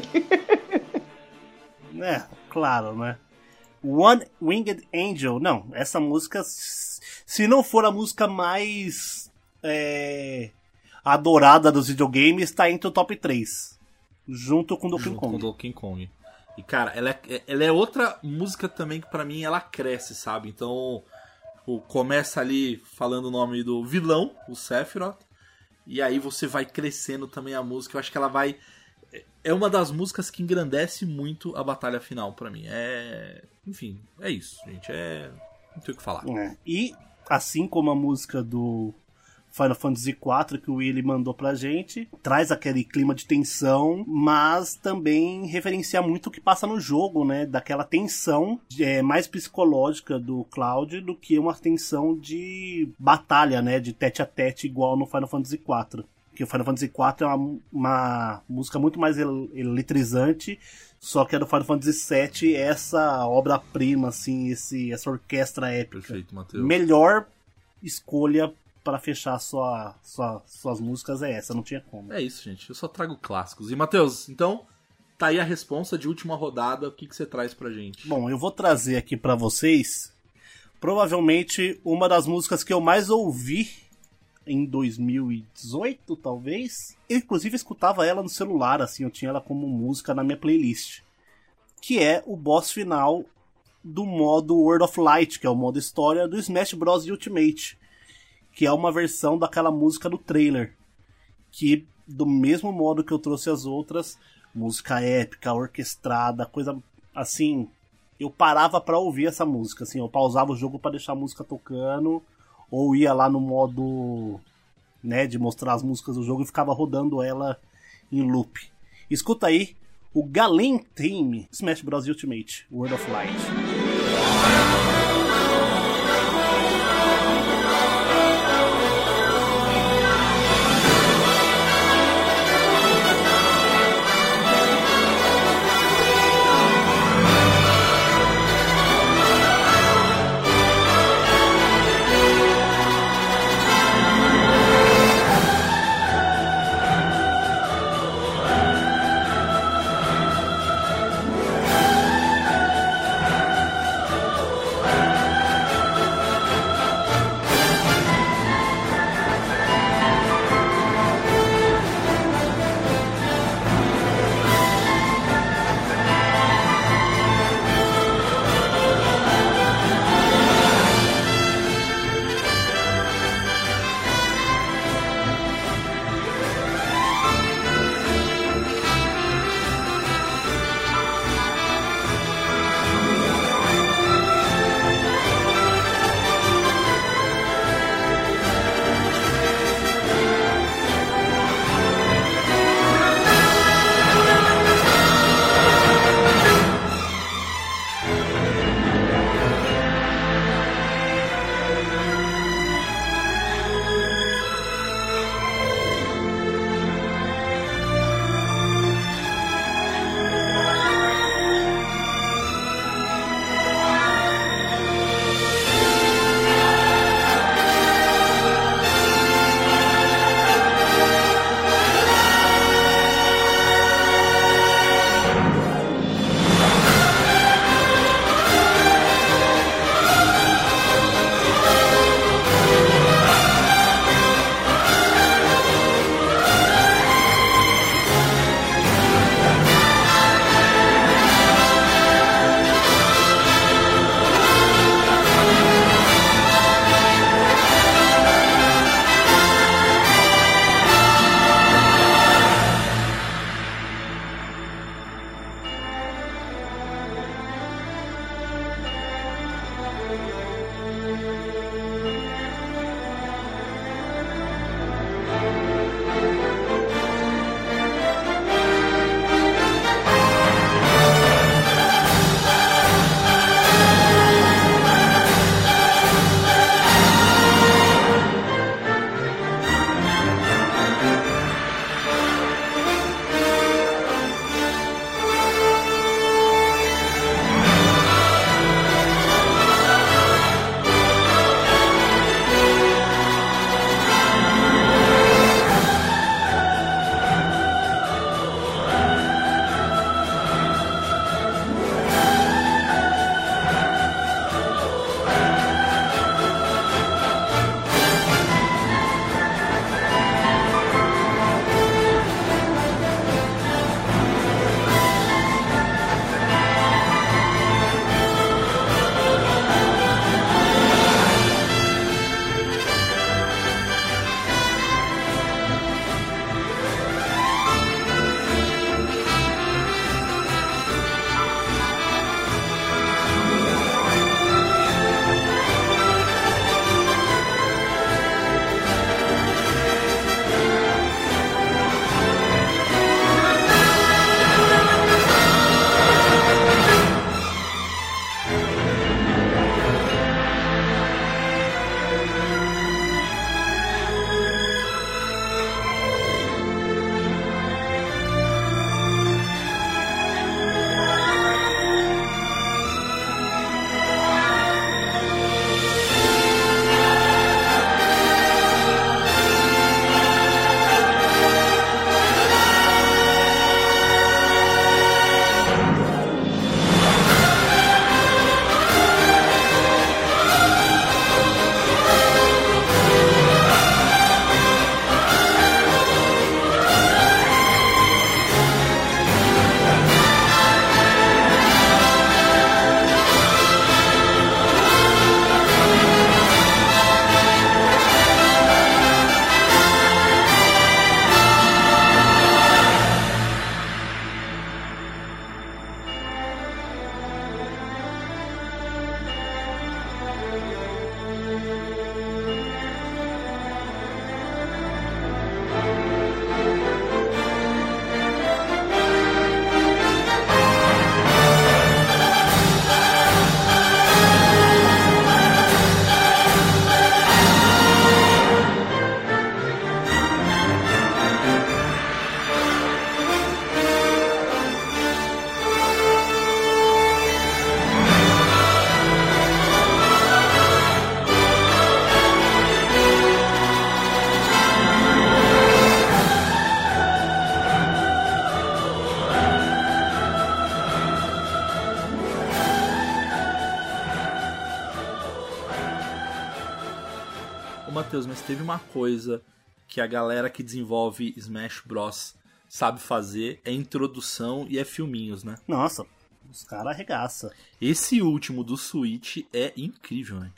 é, claro, né? One Winged Angel. Não, essa música, se não for a música mais é, adorada dos videogames, está entre o top 3. Junto com Donkey junto Kong. Com Donkey Kong. E, cara, ela é, ela é outra música também que para mim ela cresce, sabe? Então, começa ali falando o nome do vilão, o Sephiroth. E aí você vai crescendo também a música. Eu acho que ela vai. É uma das músicas que engrandece muito a batalha final para mim. É. Enfim, é isso, gente. É. Não tem o que falar. É. E assim como a música do Final Fantasy IV que o Willy mandou pra gente. Traz aquele clima de tensão, mas também referencia muito o que passa no jogo, né? Daquela tensão é, mais psicológica do Cloud do que uma tensão de batalha, né? De tete a tete igual no Final Fantasy IV. Que o Final Fantasy IV é uma, uma música muito mais eletrizante, só que a do Final Fantasy VII é essa obra-prima, assim, esse, essa orquestra épica. Perfeito, Matheus. Melhor escolha para fechar sua, sua, suas músicas é essa, não tinha como. É isso, gente. Eu só trago clássicos. E, Matheus, então, tá aí a responsa de última rodada. O que, que você traz pra gente? Bom, eu vou trazer aqui para vocês provavelmente uma das músicas que eu mais ouvi em 2018, talvez. Eu, inclusive, escutava ela no celular, assim, eu tinha ela como música na minha playlist. Que é o boss final do modo World of Light, que é o modo história do Smash Bros. Ultimate que é uma versão daquela música do trailer. Que, do mesmo modo que eu trouxe as outras, música épica, orquestrada, coisa assim. Eu parava para ouvir essa música, assim, eu pausava o jogo para deixar a música tocando, ou ia lá no modo, né, de mostrar as músicas do jogo e ficava rodando ela em loop. Escuta aí o Galen Theme Smash Bros Ultimate World of Light. Matheus, mas teve uma coisa que a galera que desenvolve Smash Bros sabe fazer, é introdução e é filminhos, né? Nossa, os caras arregaçam. Esse último do Switch é incrível, né?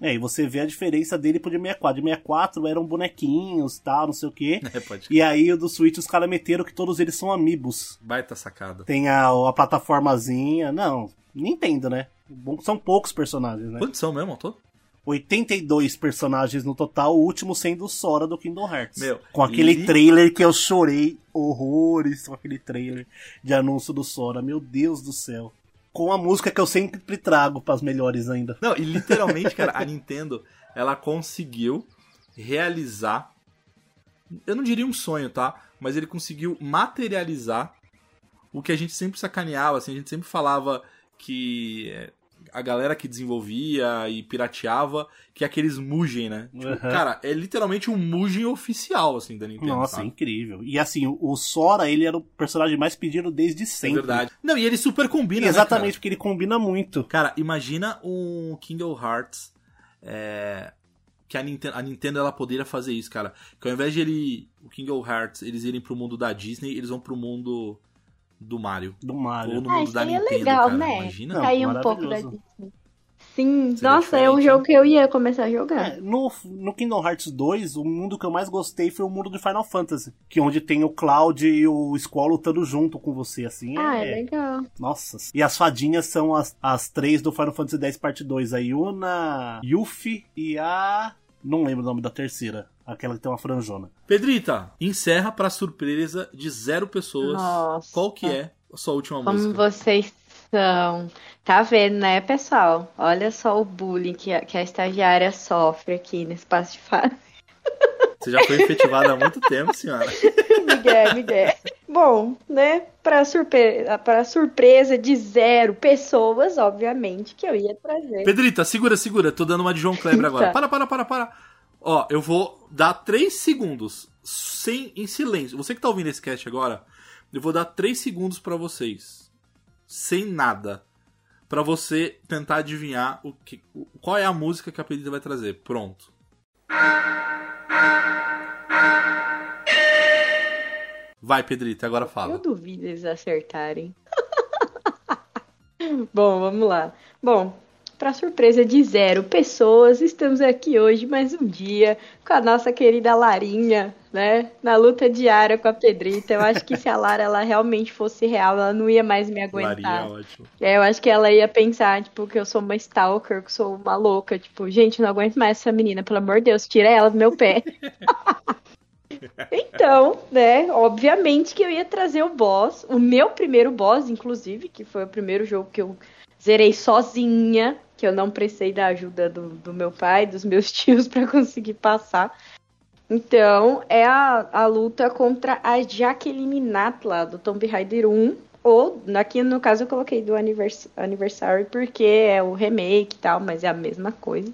É, e você vê a diferença dele pro de 64. De 64 eram bonequinhos, tal, não sei o quê. [laughs] É, pode E aí o do Switch os caras meteram que todos eles são amiibos. Baita sacada. Tem a, a plataformazinha. Não, Nintendo, né? Bom, São poucos personagens, né? Quantos são mesmo, todo? 82 personagens no total, o último sendo o Sora do Kingdom Hearts. Meu, com aquele e- trailer que eu chorei horrores com aquele trailer de anúncio do Sora. Meu Deus do céu. Com a música que eu sempre trago pras melhores ainda. Não, e literalmente, cara, a [laughs] Nintendo, ela conseguiu realizar. Eu não diria um sonho, tá? Mas ele conseguiu materializar o que a gente sempre sacaneava, assim, a gente sempre falava que é, a galera que desenvolvia e pirateava, que é aqueles Mugen, né? Tipo, Uhum. Cara, é literalmente um Mugen oficial, assim, da Nintendo. Nossa, sabe? incrível. E assim, o- Sora, ele era o personagem mais pedido desde É sempre. verdade. Não, e ele super combina, né, Exatamente, cara? porque ele combina muito. Cara, imagina um Kingdom Hearts é, que a Nintendo, a Nintendo ela poderia fazer isso, cara. Que ao invés de ele, o Kingdom Hearts, eles irem pro mundo da Disney, eles vão pro mundo do Mario. Do Ou Mario. no Ah, mundo da é Nintendo, legal, cara. né? Imagina. Não, Sair um pouco da. Disney. Sim, Seria nossa, é um jogo né? que eu ia começar a jogar. É, no, no Kingdom Hearts 2, o mundo que eu mais gostei foi o mundo de Final Fantasy. Que é onde tem o Cloud e o Squall lutando junto com você, assim. Ah, é legal. Nossa. E as fadinhas são as, as três do Final Fantasy X Parte 2. A Yuna, Yuffie e a... Não lembro o nome da terceira. Aquela que tem uma franjona. Pedrita, encerra pra surpresa de zero pessoas. Nossa. Qual que é a sua última Como música? vocês são. Tá vendo, né, pessoal? Olha só o bullying que a, que a estagiária sofre aqui no espaço de fala. [laughs] Você já foi efetivada há muito tempo, senhora. [laughs] Miguel, Miguel. Bom, né? Pra, surpre... pra surpresa de zero pessoas, obviamente, que eu ia trazer. Pedrita, segura, segura. Tô dando uma de João Kleber agora. Tá. Para, para, para, para. Ó, eu vou dar três segundos sem, em silêncio. Você que tá ouvindo esse cast agora, eu vou dar três segundos pra vocês. Sem nada. Pra você tentar adivinhar o que, qual é a música que a Pedrita vai trazer. Pronto. Vai, Pedrita, agora Eu fala. duvido eles acertarem. [laughs] Bom, vamos lá. Bom, para surpresa de zero pessoas, estamos aqui hoje mais um dia com a nossa querida Larinha, né? Na luta diária com a Pedrita. Eu acho que se a Lara ela realmente fosse real, ela não ia mais me aguentar. Larinha, ótimo. É, eu acho que ela ia pensar, tipo, que eu sou uma stalker, que eu sou uma louca. Tipo, gente, não aguento mais essa menina, pelo amor de Deus, tira ela do meu pé. [laughs] então, né, obviamente que eu ia trazer o boss, o meu primeiro boss, inclusive, que foi o primeiro jogo que eu zerei sozinha, que eu não precisei da ajuda do, do meu pai, dos meus [laughs] tios pra conseguir passar. Então, é a, a luta contra a Jaqueline Natla, do Tomb Raider 1. Ou, aqui no caso eu coloquei do Anivers Anniversary porque é o remake e tal, mas é a mesma coisa.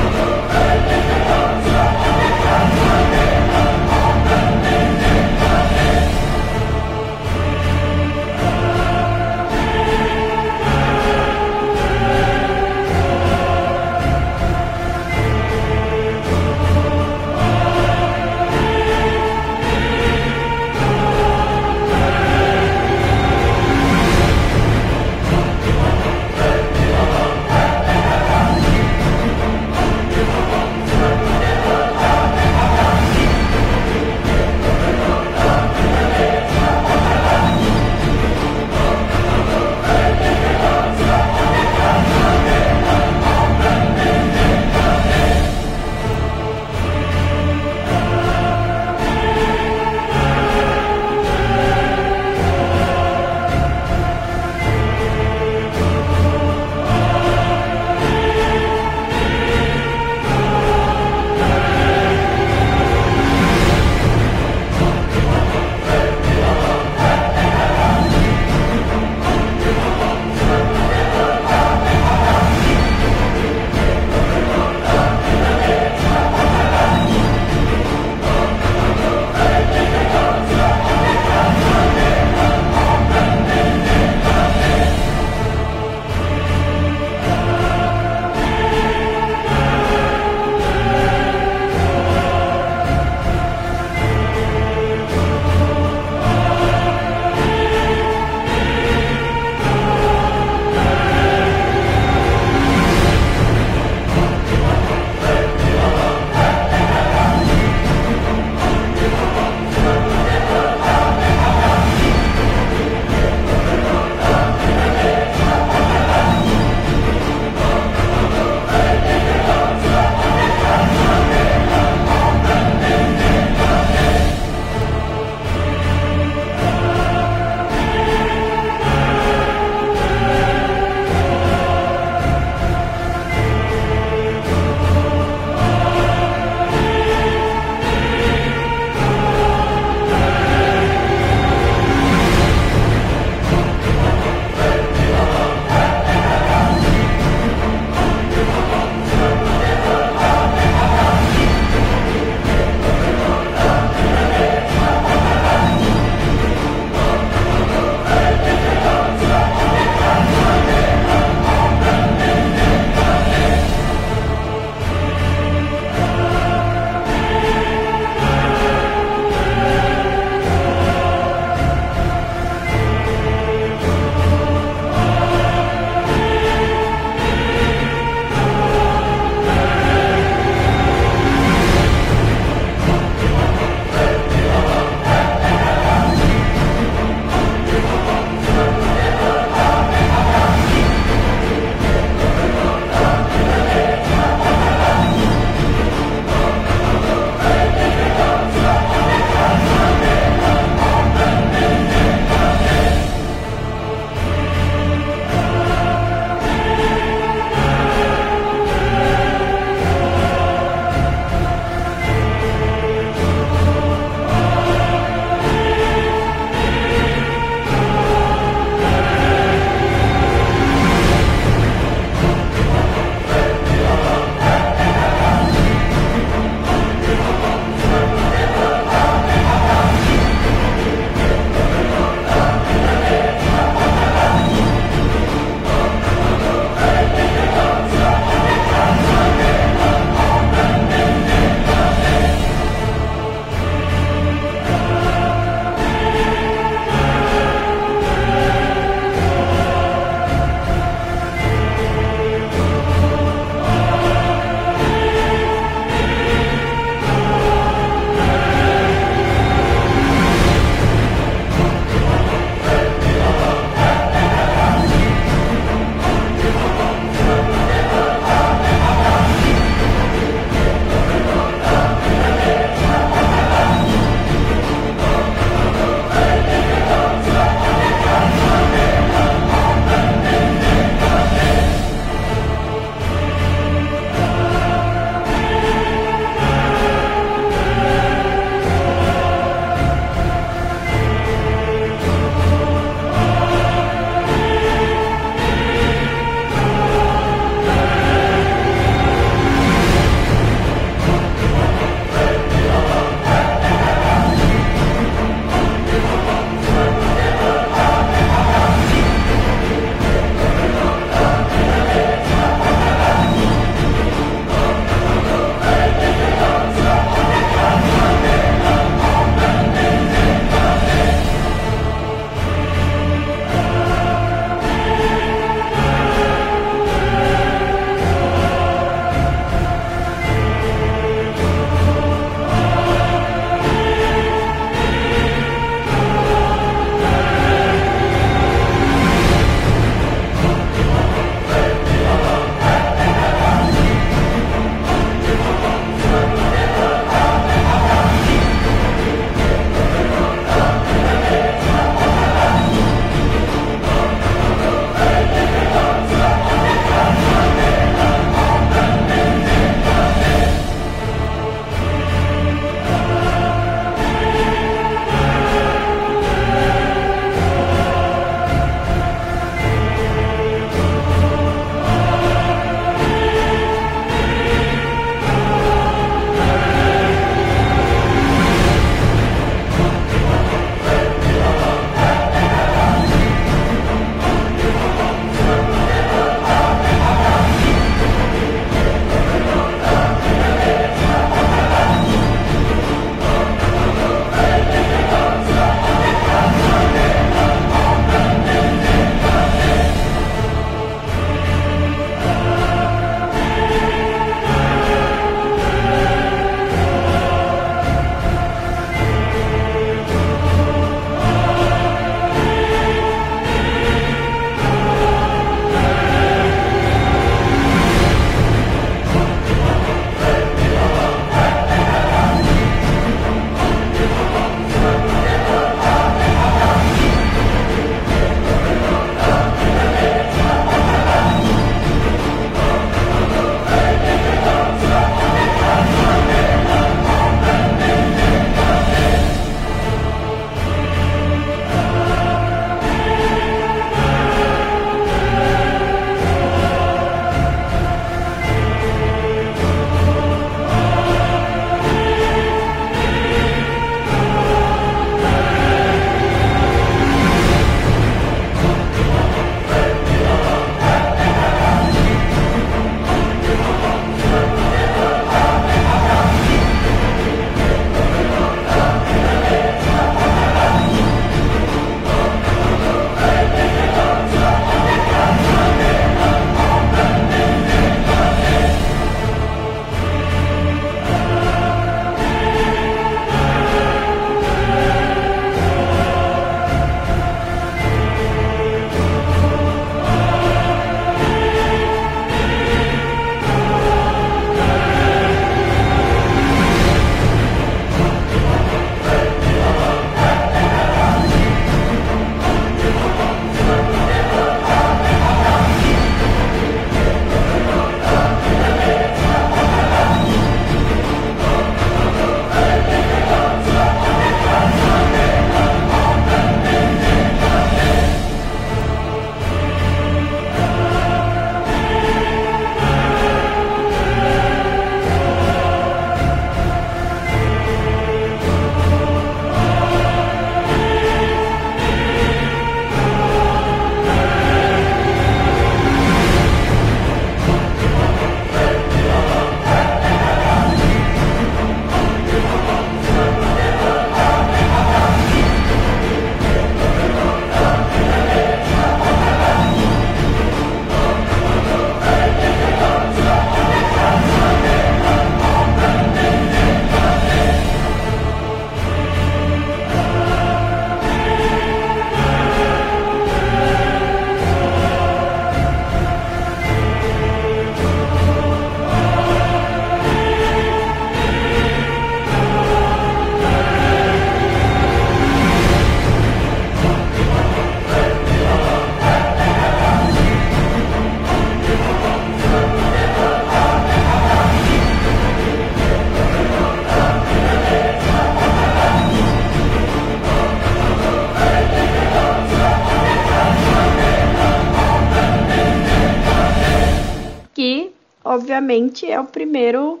Obviamente, é o primeiro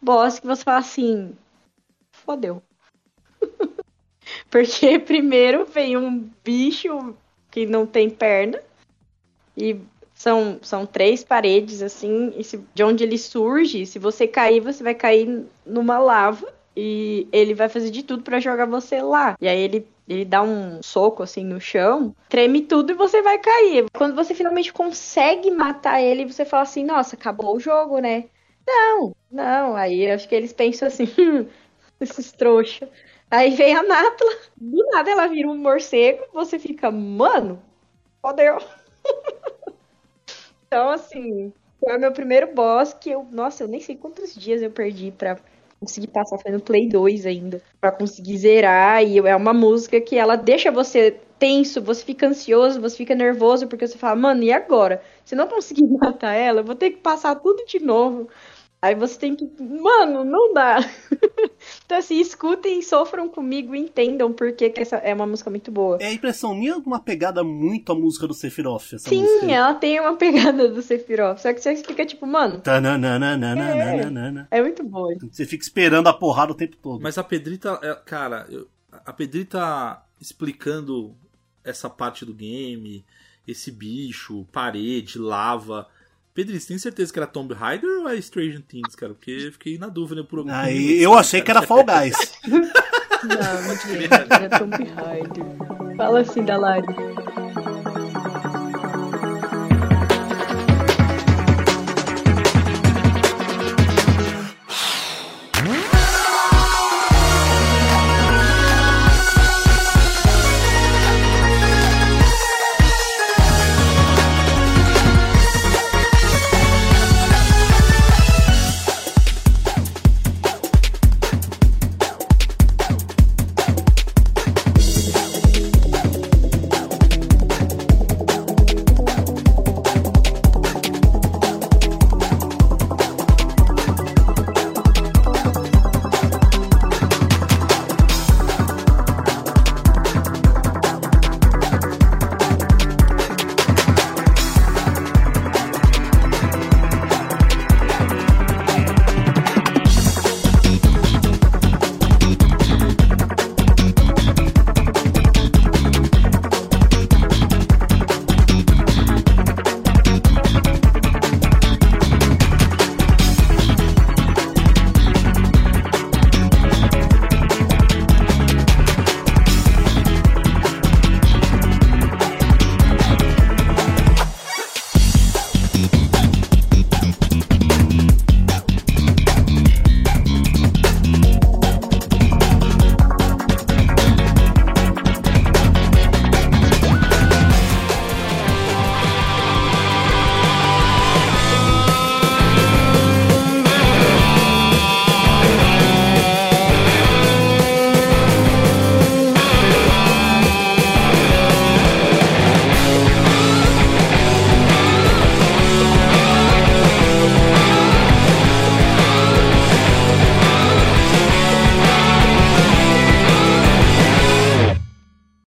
boss que você fala assim: fodeu. [laughs] Porque primeiro vem um bicho que não tem perna. E são, são três paredes, assim, e se, de onde ele surge, se você cair, você vai cair numa lava. E ele vai fazer de tudo para jogar você lá. E aí ele, ele dá um soco assim no chão, treme tudo e você vai cair. Quando você finalmente consegue matar ele, você fala assim: nossa, acabou o jogo, né? Não, não. Aí acho que eles pensam assim: [laughs] esses trouxa. Aí vem a Natla, do nada ela vira um morcego, você fica, mano, fodeu. [laughs] então, assim, foi o meu primeiro boss que eu, nossa, eu nem sei quantos dias eu perdi pra conseguir passar, no Play 2 ainda, pra conseguir zerar, e é uma música que ela deixa você tenso, você fica ansioso, você fica nervoso, porque você fala, mano, e agora? Se não conseguir [laughs] matar ela, eu vou ter que passar tudo de novo. Aí você tem que. Mano, não dá. [laughs] então, assim, escutem, sofram comigo e entendam porque que essa é uma música muito boa. É a impressão minha uma pegada muito a música do Sephiroth. Essa Sim, música. ela tem uma pegada do Sephiroth. Só que você fica tipo, mano. Tananana. É muito boa. Você fica esperando a porrada o tempo todo. Mas a Pedrita, é, cara, eu- a Pedrita explicando essa parte do game, esse bicho, parede, lava. Pedro, você tem certeza que era Tomb Raider ou é Stranger Things, cara? Porque eu fiquei na dúvida por algum Aí minuto, eu achei que cara. era Fall Guys. [laughs] Não, não é Tomb Raider. Fala assim da Lari.